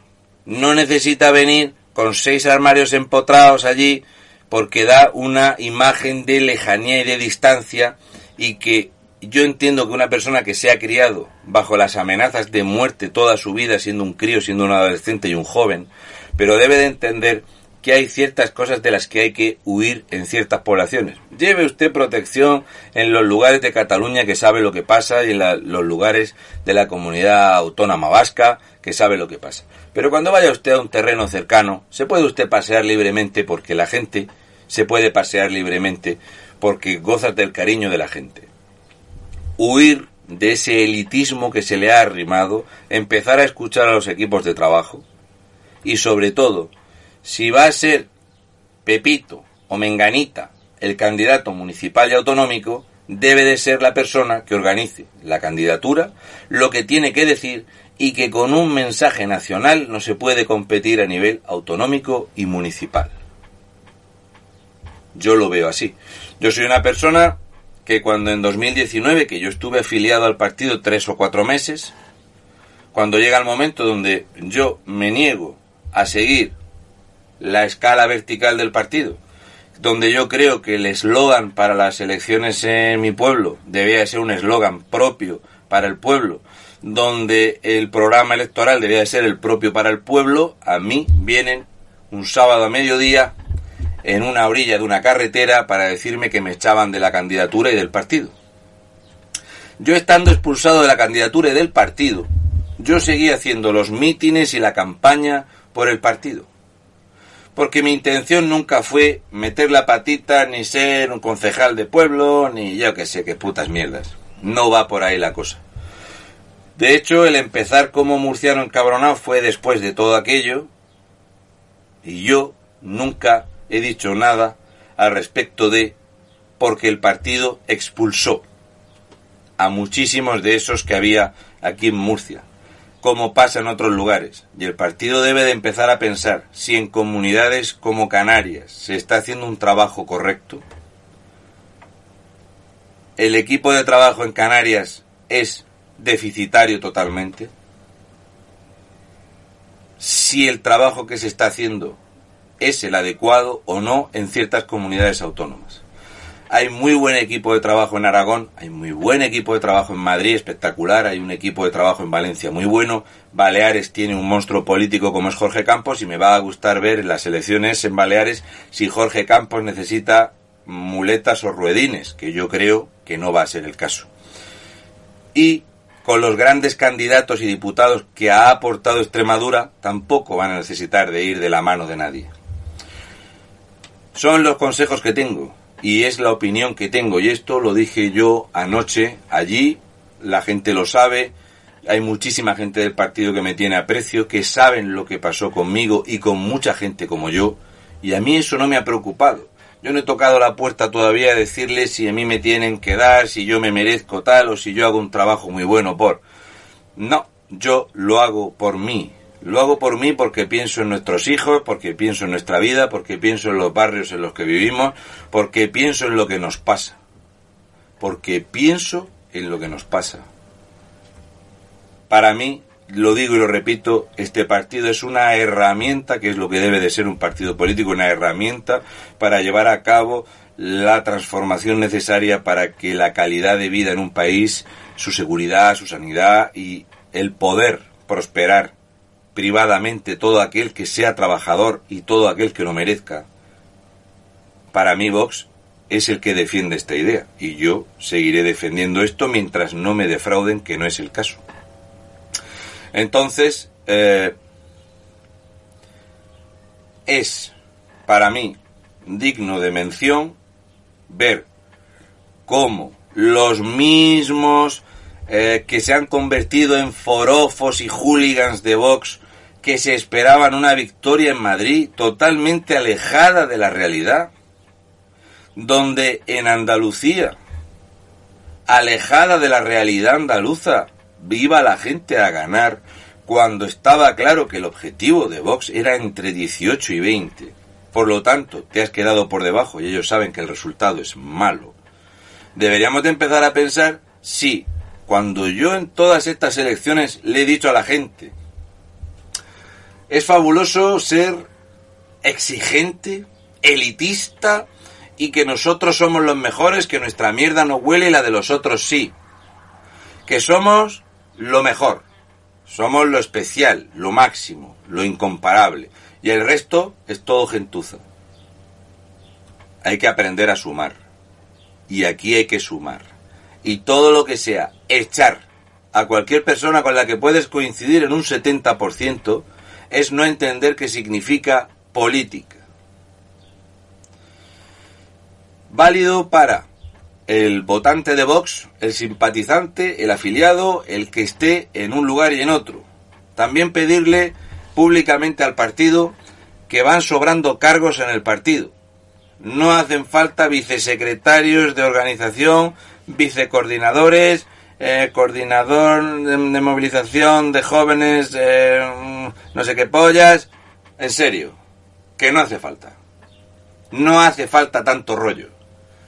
Speaker 1: no necesita venir con seis armarios empotrados allí porque da una imagen de lejanía y de distancia y que yo entiendo que una persona que se ha criado bajo las amenazas de muerte toda su vida siendo un crío, siendo un adolescente y un joven, pero debe de entender que hay ciertas cosas de las que hay que huir en ciertas poblaciones. Lleve usted protección en los lugares de Cataluña que sabe lo que pasa y en los lugares de la comunidad autónoma vasca que sabe lo que pasa. Pero cuando vaya usted a un terreno cercano, se puede usted pasear libremente porque la gente se puede pasear libremente porque goza del cariño de la gente. Huir de ese elitismo que se le ha arrimado, empezar a escuchar a los equipos de trabajo y sobre todo si va a ser Pepito o Menganita el candidato municipal y autonómico, debe de ser la persona que organice la candidatura, lo que tiene que decir y que con un mensaje nacional no se puede competir a nivel autonómico y municipal. Yo lo veo así. Yo soy una persona que cuando en 2019, que yo estuve afiliado al partido tres o cuatro meses, cuando llega el momento donde yo me niego a seguir la escala vertical del partido, donde yo creo que el eslogan para las elecciones en mi pueblo debía ser un eslogan propio para el pueblo, donde el programa electoral debía ser el propio para el pueblo, a mí vienen un sábado a mediodía en una orilla de una carretera para decirme que me echaban de la candidatura y del partido. Yo estando expulsado de la candidatura y del partido, yo seguí haciendo los mítines y la campaña por el partido. Porque mi intención nunca fue meter la patita, ni ser un concejal de pueblo, ni yo que sé qué putas mierdas. No va por ahí la cosa. De hecho, el empezar como murciano encabronado fue después de todo aquello, y yo nunca he dicho nada al respecto de porque el partido expulsó a muchísimos de esos que había aquí en Murcia, como pasa en otros lugares. Y el partido debe de empezar a pensar si en comunidades como Canarias se está haciendo un trabajo correcto. El equipo de trabajo en Canarias es deficitario totalmente. Si el trabajo que se está haciendo es el adecuado o no en ciertas comunidades autónomas. Hay muy buen equipo de trabajo en Aragón, hay muy buen equipo de trabajo en Madrid, espectacular, hay un equipo de trabajo en Valencia muy bueno, Baleares tiene un monstruo político como es Jorge Campos y me va a gustar ver en las elecciones en Baleares si Jorge Campos necesita muletas o ruedines, que yo creo que no va a ser el caso. Y con los grandes candidatos y diputados que ha aportado Extremadura, tampoco van a necesitar de ir de la mano de nadie. Son los consejos que tengo y es la opinión que tengo y esto lo dije yo anoche allí, la gente lo sabe, hay muchísima gente del partido que me tiene aprecio, que saben lo que pasó conmigo y con mucha gente como yo y a mí eso no me ha preocupado. Yo no he tocado la puerta todavía a decirle si a mí me tienen que dar, si yo me merezco tal o si yo hago un trabajo muy bueno por... No, yo lo hago por mí, lo hago por mí porque pienso en nuestros hijos, porque pienso en nuestra vida, porque pienso en los barrios en los que vivimos, porque pienso en lo que nos pasa. Porque pienso en lo que nos pasa. Para mí, lo digo y lo repito, este partido es una herramienta, que es lo que debe de ser un partido político, una herramienta para llevar a cabo la transformación necesaria para que la calidad de vida en un país, su seguridad, su sanidad y el poder prosperar privadamente todo aquel que sea trabajador y todo aquel que lo merezca. Para mí Vox es el que defiende esta idea y yo seguiré defendiendo esto mientras no me defrauden, que no es el caso. Entonces, eh, es para mí digno de mención ver cómo los mismos eh, que se han convertido en forofos y hooligans de Vox que se esperaban una victoria en Madrid totalmente alejada de la realidad, donde en Andalucía, alejada de la realidad andaluza, viva la gente a ganar cuando estaba claro que el objetivo de Vox era entre 18 y 20. Por lo tanto, te has quedado por debajo y ellos saben que el resultado es malo. Deberíamos de empezar a pensar si cuando yo en todas estas elecciones le he dicho a la gente, es fabuloso ser exigente, elitista y que nosotros somos los mejores, que nuestra mierda no huele y la de los otros sí. Que somos lo mejor, somos lo especial, lo máximo, lo incomparable. Y el resto es todo gentuza. Hay que aprender a sumar. Y aquí hay que sumar y todo lo que sea echar a cualquier persona con la que puedes coincidir en un 70% es no entender qué significa política. Válido para el votante de Vox, el simpatizante, el afiliado, el que esté en un lugar y en otro. También pedirle públicamente al partido que van sobrando cargos en el partido. No hacen falta vicesecretarios de organización vicecoordinadores, eh, coordinador de, movilización de jóvenes, eh, no sé qué pollas. En serio, que no hace falta. No hace falta tanto rollo.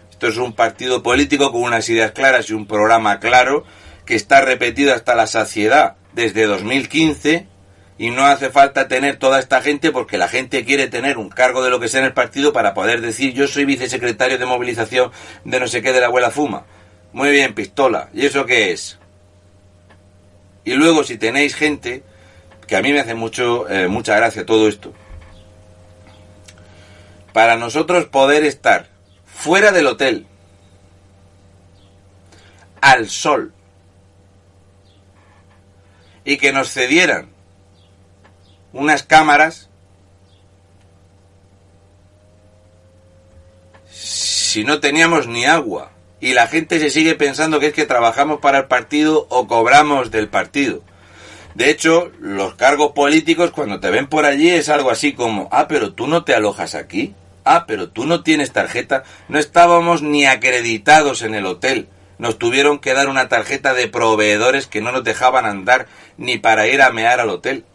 Speaker 1: Esto es un partido político con unas ideas claras y un programa claro que está repetido hasta la saciedad desde 2015 y no hace falta tener toda esta gente porque la gente quiere tener un cargo de lo que sea en el partido para poder decir yo soy vicesecretario de movilización de no sé qué de la abuela Fuma. Muy bien, pistola. ¿Y eso qué es? Y luego si tenéis gente, que a mí me hace mucho, eh, mucha gracia todo esto, para nosotros poder estar fuera del hotel, al sol, y que nos cedieran unas cámaras, si no teníamos ni agua, y la gente se sigue pensando que es que trabajamos para el partido o cobramos del partido. De hecho, los cargos políticos cuando te ven por allí es algo así como, ah, pero tú no te alojas aquí. Ah, pero tú no tienes tarjeta. No estábamos ni acreditados en el hotel. Nos tuvieron que dar una tarjeta de proveedores que no nos dejaban andar ni para ir a mear al hotel.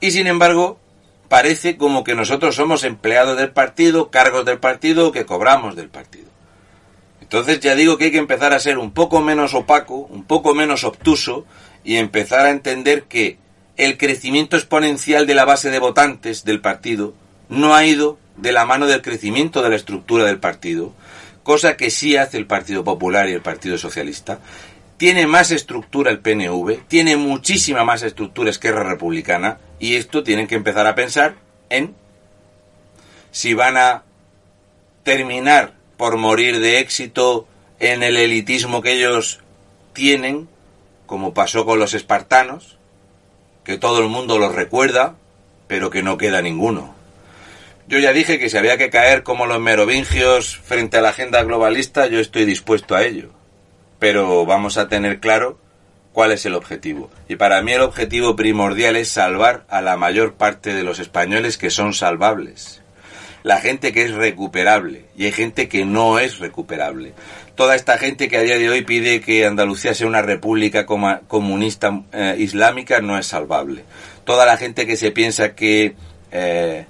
Speaker 1: Y sin embargo, parece como que nosotros somos empleados del partido, cargos del partido, que cobramos del partido. Entonces ya digo que hay que empezar a ser un poco menos opaco, un poco menos obtuso y empezar a entender que el crecimiento exponencial de la base de votantes del partido no ha ido de la mano del crecimiento de la estructura del partido, cosa que sí hace el Partido Popular y el Partido Socialista. Tiene más estructura el PNV, tiene muchísima más estructura Esquerra Republicana, y esto tienen que empezar a pensar en si van a terminar por morir de éxito en el elitismo que ellos tienen, como pasó con los espartanos, que todo el mundo los recuerda, pero que no queda ninguno. Yo ya dije que si había que caer como los merovingios frente a la agenda globalista, yo estoy dispuesto a ello. Pero vamos a tener claro cuál es el objetivo. Y para mí el objetivo primordial es salvar a la mayor parte de los españoles que son salvables. La gente que es recuperable y hay gente que no es recuperable. Toda esta gente que a día de hoy pide que Andalucía sea una república comunista eh, islámica no es salvable. Toda la gente que se piensa que eh,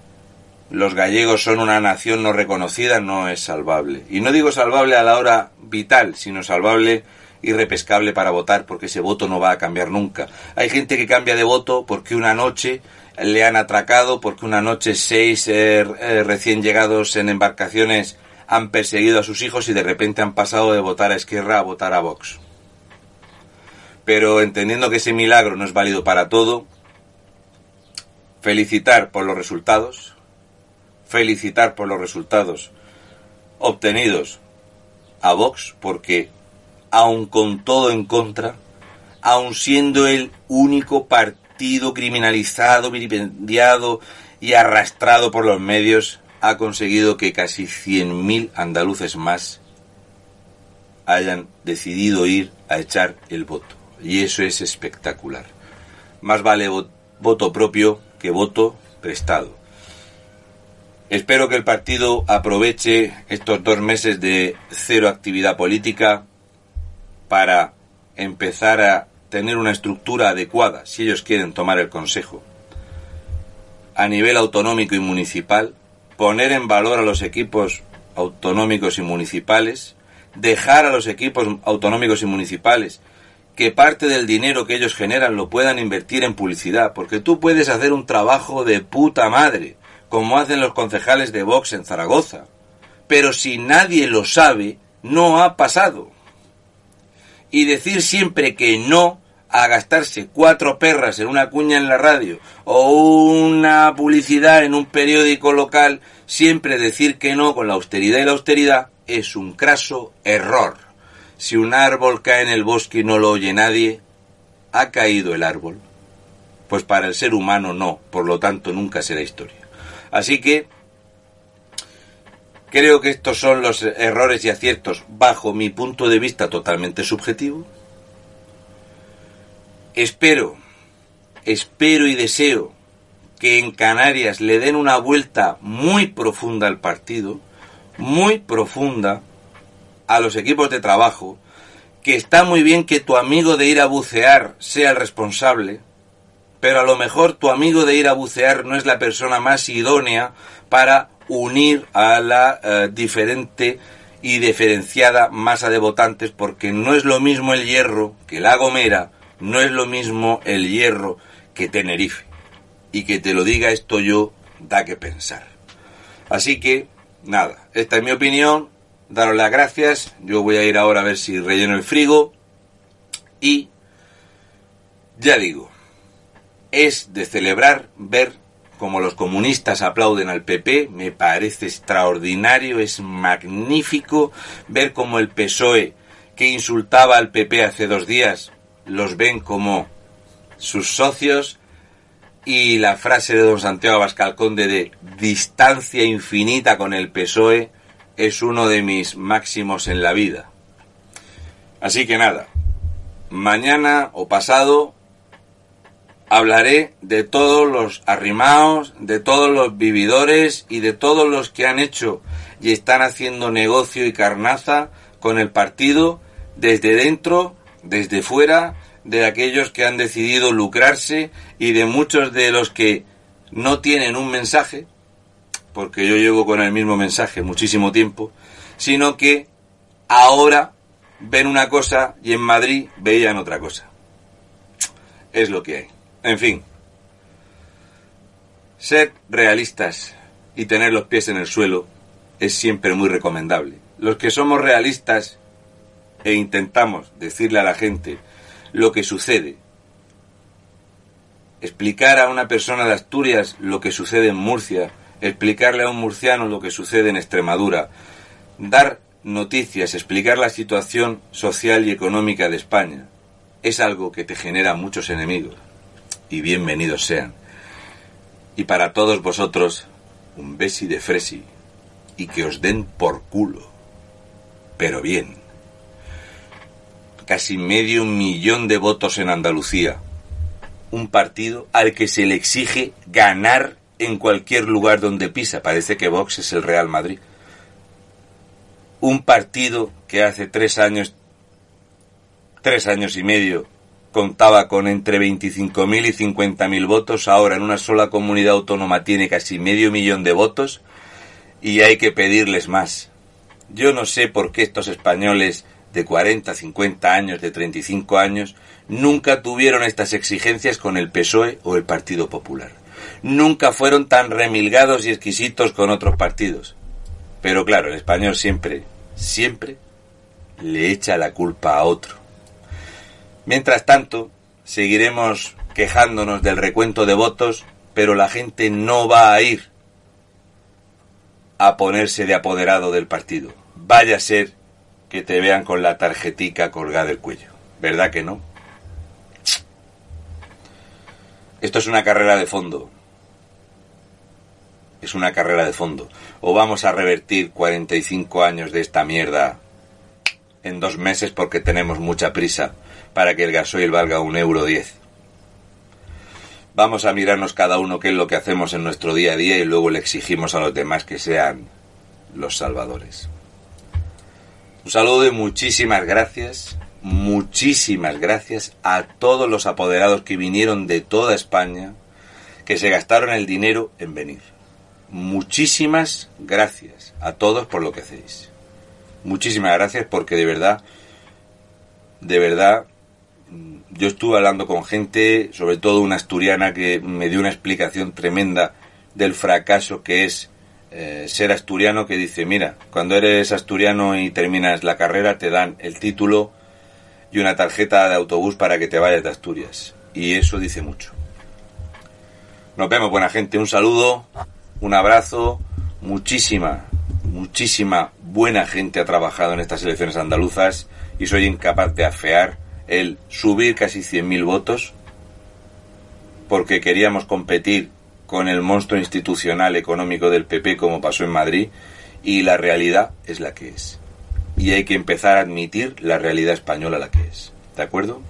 Speaker 1: los gallegos son una nación no reconocida, no es salvable. Y no digo salvable a la hora vital, sino salvable y repescable para votar, porque ese voto no va a cambiar nunca. Hay gente que cambia de voto porque una noche le han atracado, porque una noche seis eh, eh, recién llegados en embarcaciones han perseguido a sus hijos y de repente han pasado de votar a Izquierda a votar a Vox. Pero entendiendo que ese milagro no es válido para todo, felicitar por los resultados, felicitar por los resultados obtenidos a Vox porque, aun con todo en contra, aun siendo el único partido criminalizado, vilipendiado y arrastrado por los medios, ha conseguido que casi 100.000 andaluces más hayan decidido ir a echar el voto. Y eso es espectacular. Más vale voto propio que voto prestado. Espero que el partido aproveche estos dos meses de cero actividad política para empezar a tener una estructura adecuada, si ellos quieren tomar el Consejo, a nivel autonómico y municipal, poner en valor a los equipos autonómicos y municipales, dejar a los equipos autonómicos y municipales que parte del dinero que ellos generan lo puedan invertir en publicidad, porque tú puedes hacer un trabajo de puta madre, como hacen los concejales de Vox en Zaragoza. Pero si nadie lo sabe, no ha pasado. Y decir siempre que no a gastarse cuatro perras en una cuña en la radio o una publicidad en un periódico local, siempre decir que no con la austeridad y la austeridad es un craso error. Si un árbol cae en el bosque y no lo oye nadie, ha caído el árbol. Pues para el ser humano no, por lo tanto nunca será historia. Así que creo que estos son los errores y aciertos bajo mi punto de vista totalmente subjetivo. Espero, espero y deseo que en Canarias le den una vuelta muy profunda al partido, muy profunda a los equipos de trabajo, que está muy bien que tu amigo de ir a bucear sea el responsable, pero a lo mejor tu amigo de ir a bucear no es la persona más idónea para unir a la eh, diferente y diferenciada masa de votantes porque no es lo mismo el hierro que la gomera, No es lo mismo el hierro que Tenerife. Y que te lo diga esto yo da que pensar. Así que, nada, esta es mi opinión. Daros las gracias. Yo voy a ir ahora a ver si relleno el frigo. Y, ya digo, es de celebrar ver como los comunistas aplauden al PP, me parece extraordinario, es magnífico ver como el PSOE, que insultaba al PP hace dos días, los ven como sus socios y la frase de don Santiago Abascal Conde de distancia infinita con el PSOE es uno de mis máximos en la vida. Así que nada, mañana o pasado hablaré de todos los arrimados, de todos los vividores y de todos los que han hecho y están haciendo negocio y carnaza con el partido desde dentro, desde fuera, de aquellos que han decidido lucrarse y de muchos de los que no tienen un mensaje, porque yo llevo con el mismo mensaje muchísimo tiempo, sino que ahora ven una cosa y en Madrid veían otra cosa. Es lo que hay. En fin, ser realistas y tener los pies en el suelo es siempre muy recomendable. Los que somos realistas e intentamos decirle a la gente lo que sucede, explicar a una persona de Asturias lo que sucede en Murcia, explicarle a un murciano lo que sucede en Extremadura, dar noticias, explicar la situación social y económica de España, es algo que te genera muchos enemigos y bienvenidos sean. Y para todos vosotros, un besi de fresi y que os den por culo. Pero bien. Casi medio millón de votos en Andalucía. Un partido al que se le exige ganar en cualquier lugar donde pisa. Parece que Vox es el Real Madrid. Un partido que hace tres años, tres años y medio, contaba con entre 25.000 y 50.000 votos, ahora en una sola comunidad autónoma tiene casi medio millón de votos y hay que pedirles más. Yo no sé por qué estos españoles de 40, 50 años, de 35 años, nunca tuvieron estas exigencias con el PSOE o el Partido Popular. Nunca fueron tan remilgados y exquisitos con otros partidos. Pero claro, el español siempre, siempre le echa la culpa a otro. Mientras tanto, seguiremos quejándonos del recuento de votos, pero la gente no va a ir a ponerse de apoderado del partido. Vaya a ser que te vean con la tarjetica colgada del cuello. ¿Verdad que no? Esto es una carrera de fondo. Es una carrera de fondo. O vamos a revertir 45 años de esta mierda en dos meses porque tenemos mucha prisa para que el gasoil valga un euro diez. Vamos a mirarnos cada uno qué es lo que hacemos en nuestro día a día y luego le exigimos a los demás que sean los salvadores. Un saludo y muchísimas gracias, muchísimas gracias a todos los apoderados que vinieron de toda España, que se gastaron el dinero en venir. Muchísimas gracias a todos por lo que hacéis. Muchísimas gracias porque de verdad, de verdad, yo estuve hablando con gente, sobre todo una asturiana, que me dio una explicación tremenda del fracaso que es eh, ser asturiano, que dice, mira, cuando eres asturiano y terminas la carrera, te dan el título y una tarjeta de autobús para que te vayas de Asturias. Y eso dice mucho. Nos vemos, buena gente. Un saludo, un abrazo, muchísima, muchísima buena gente ha trabajado en estas elecciones andaluzas y soy incapaz de afear el subir casi 100.000 votos porque queríamos competir con el monstruo institucional económico del PP como pasó en Madrid y la realidad es la que es. Y hay que empezar a admitir la realidad española la que es. ¿De acuerdo?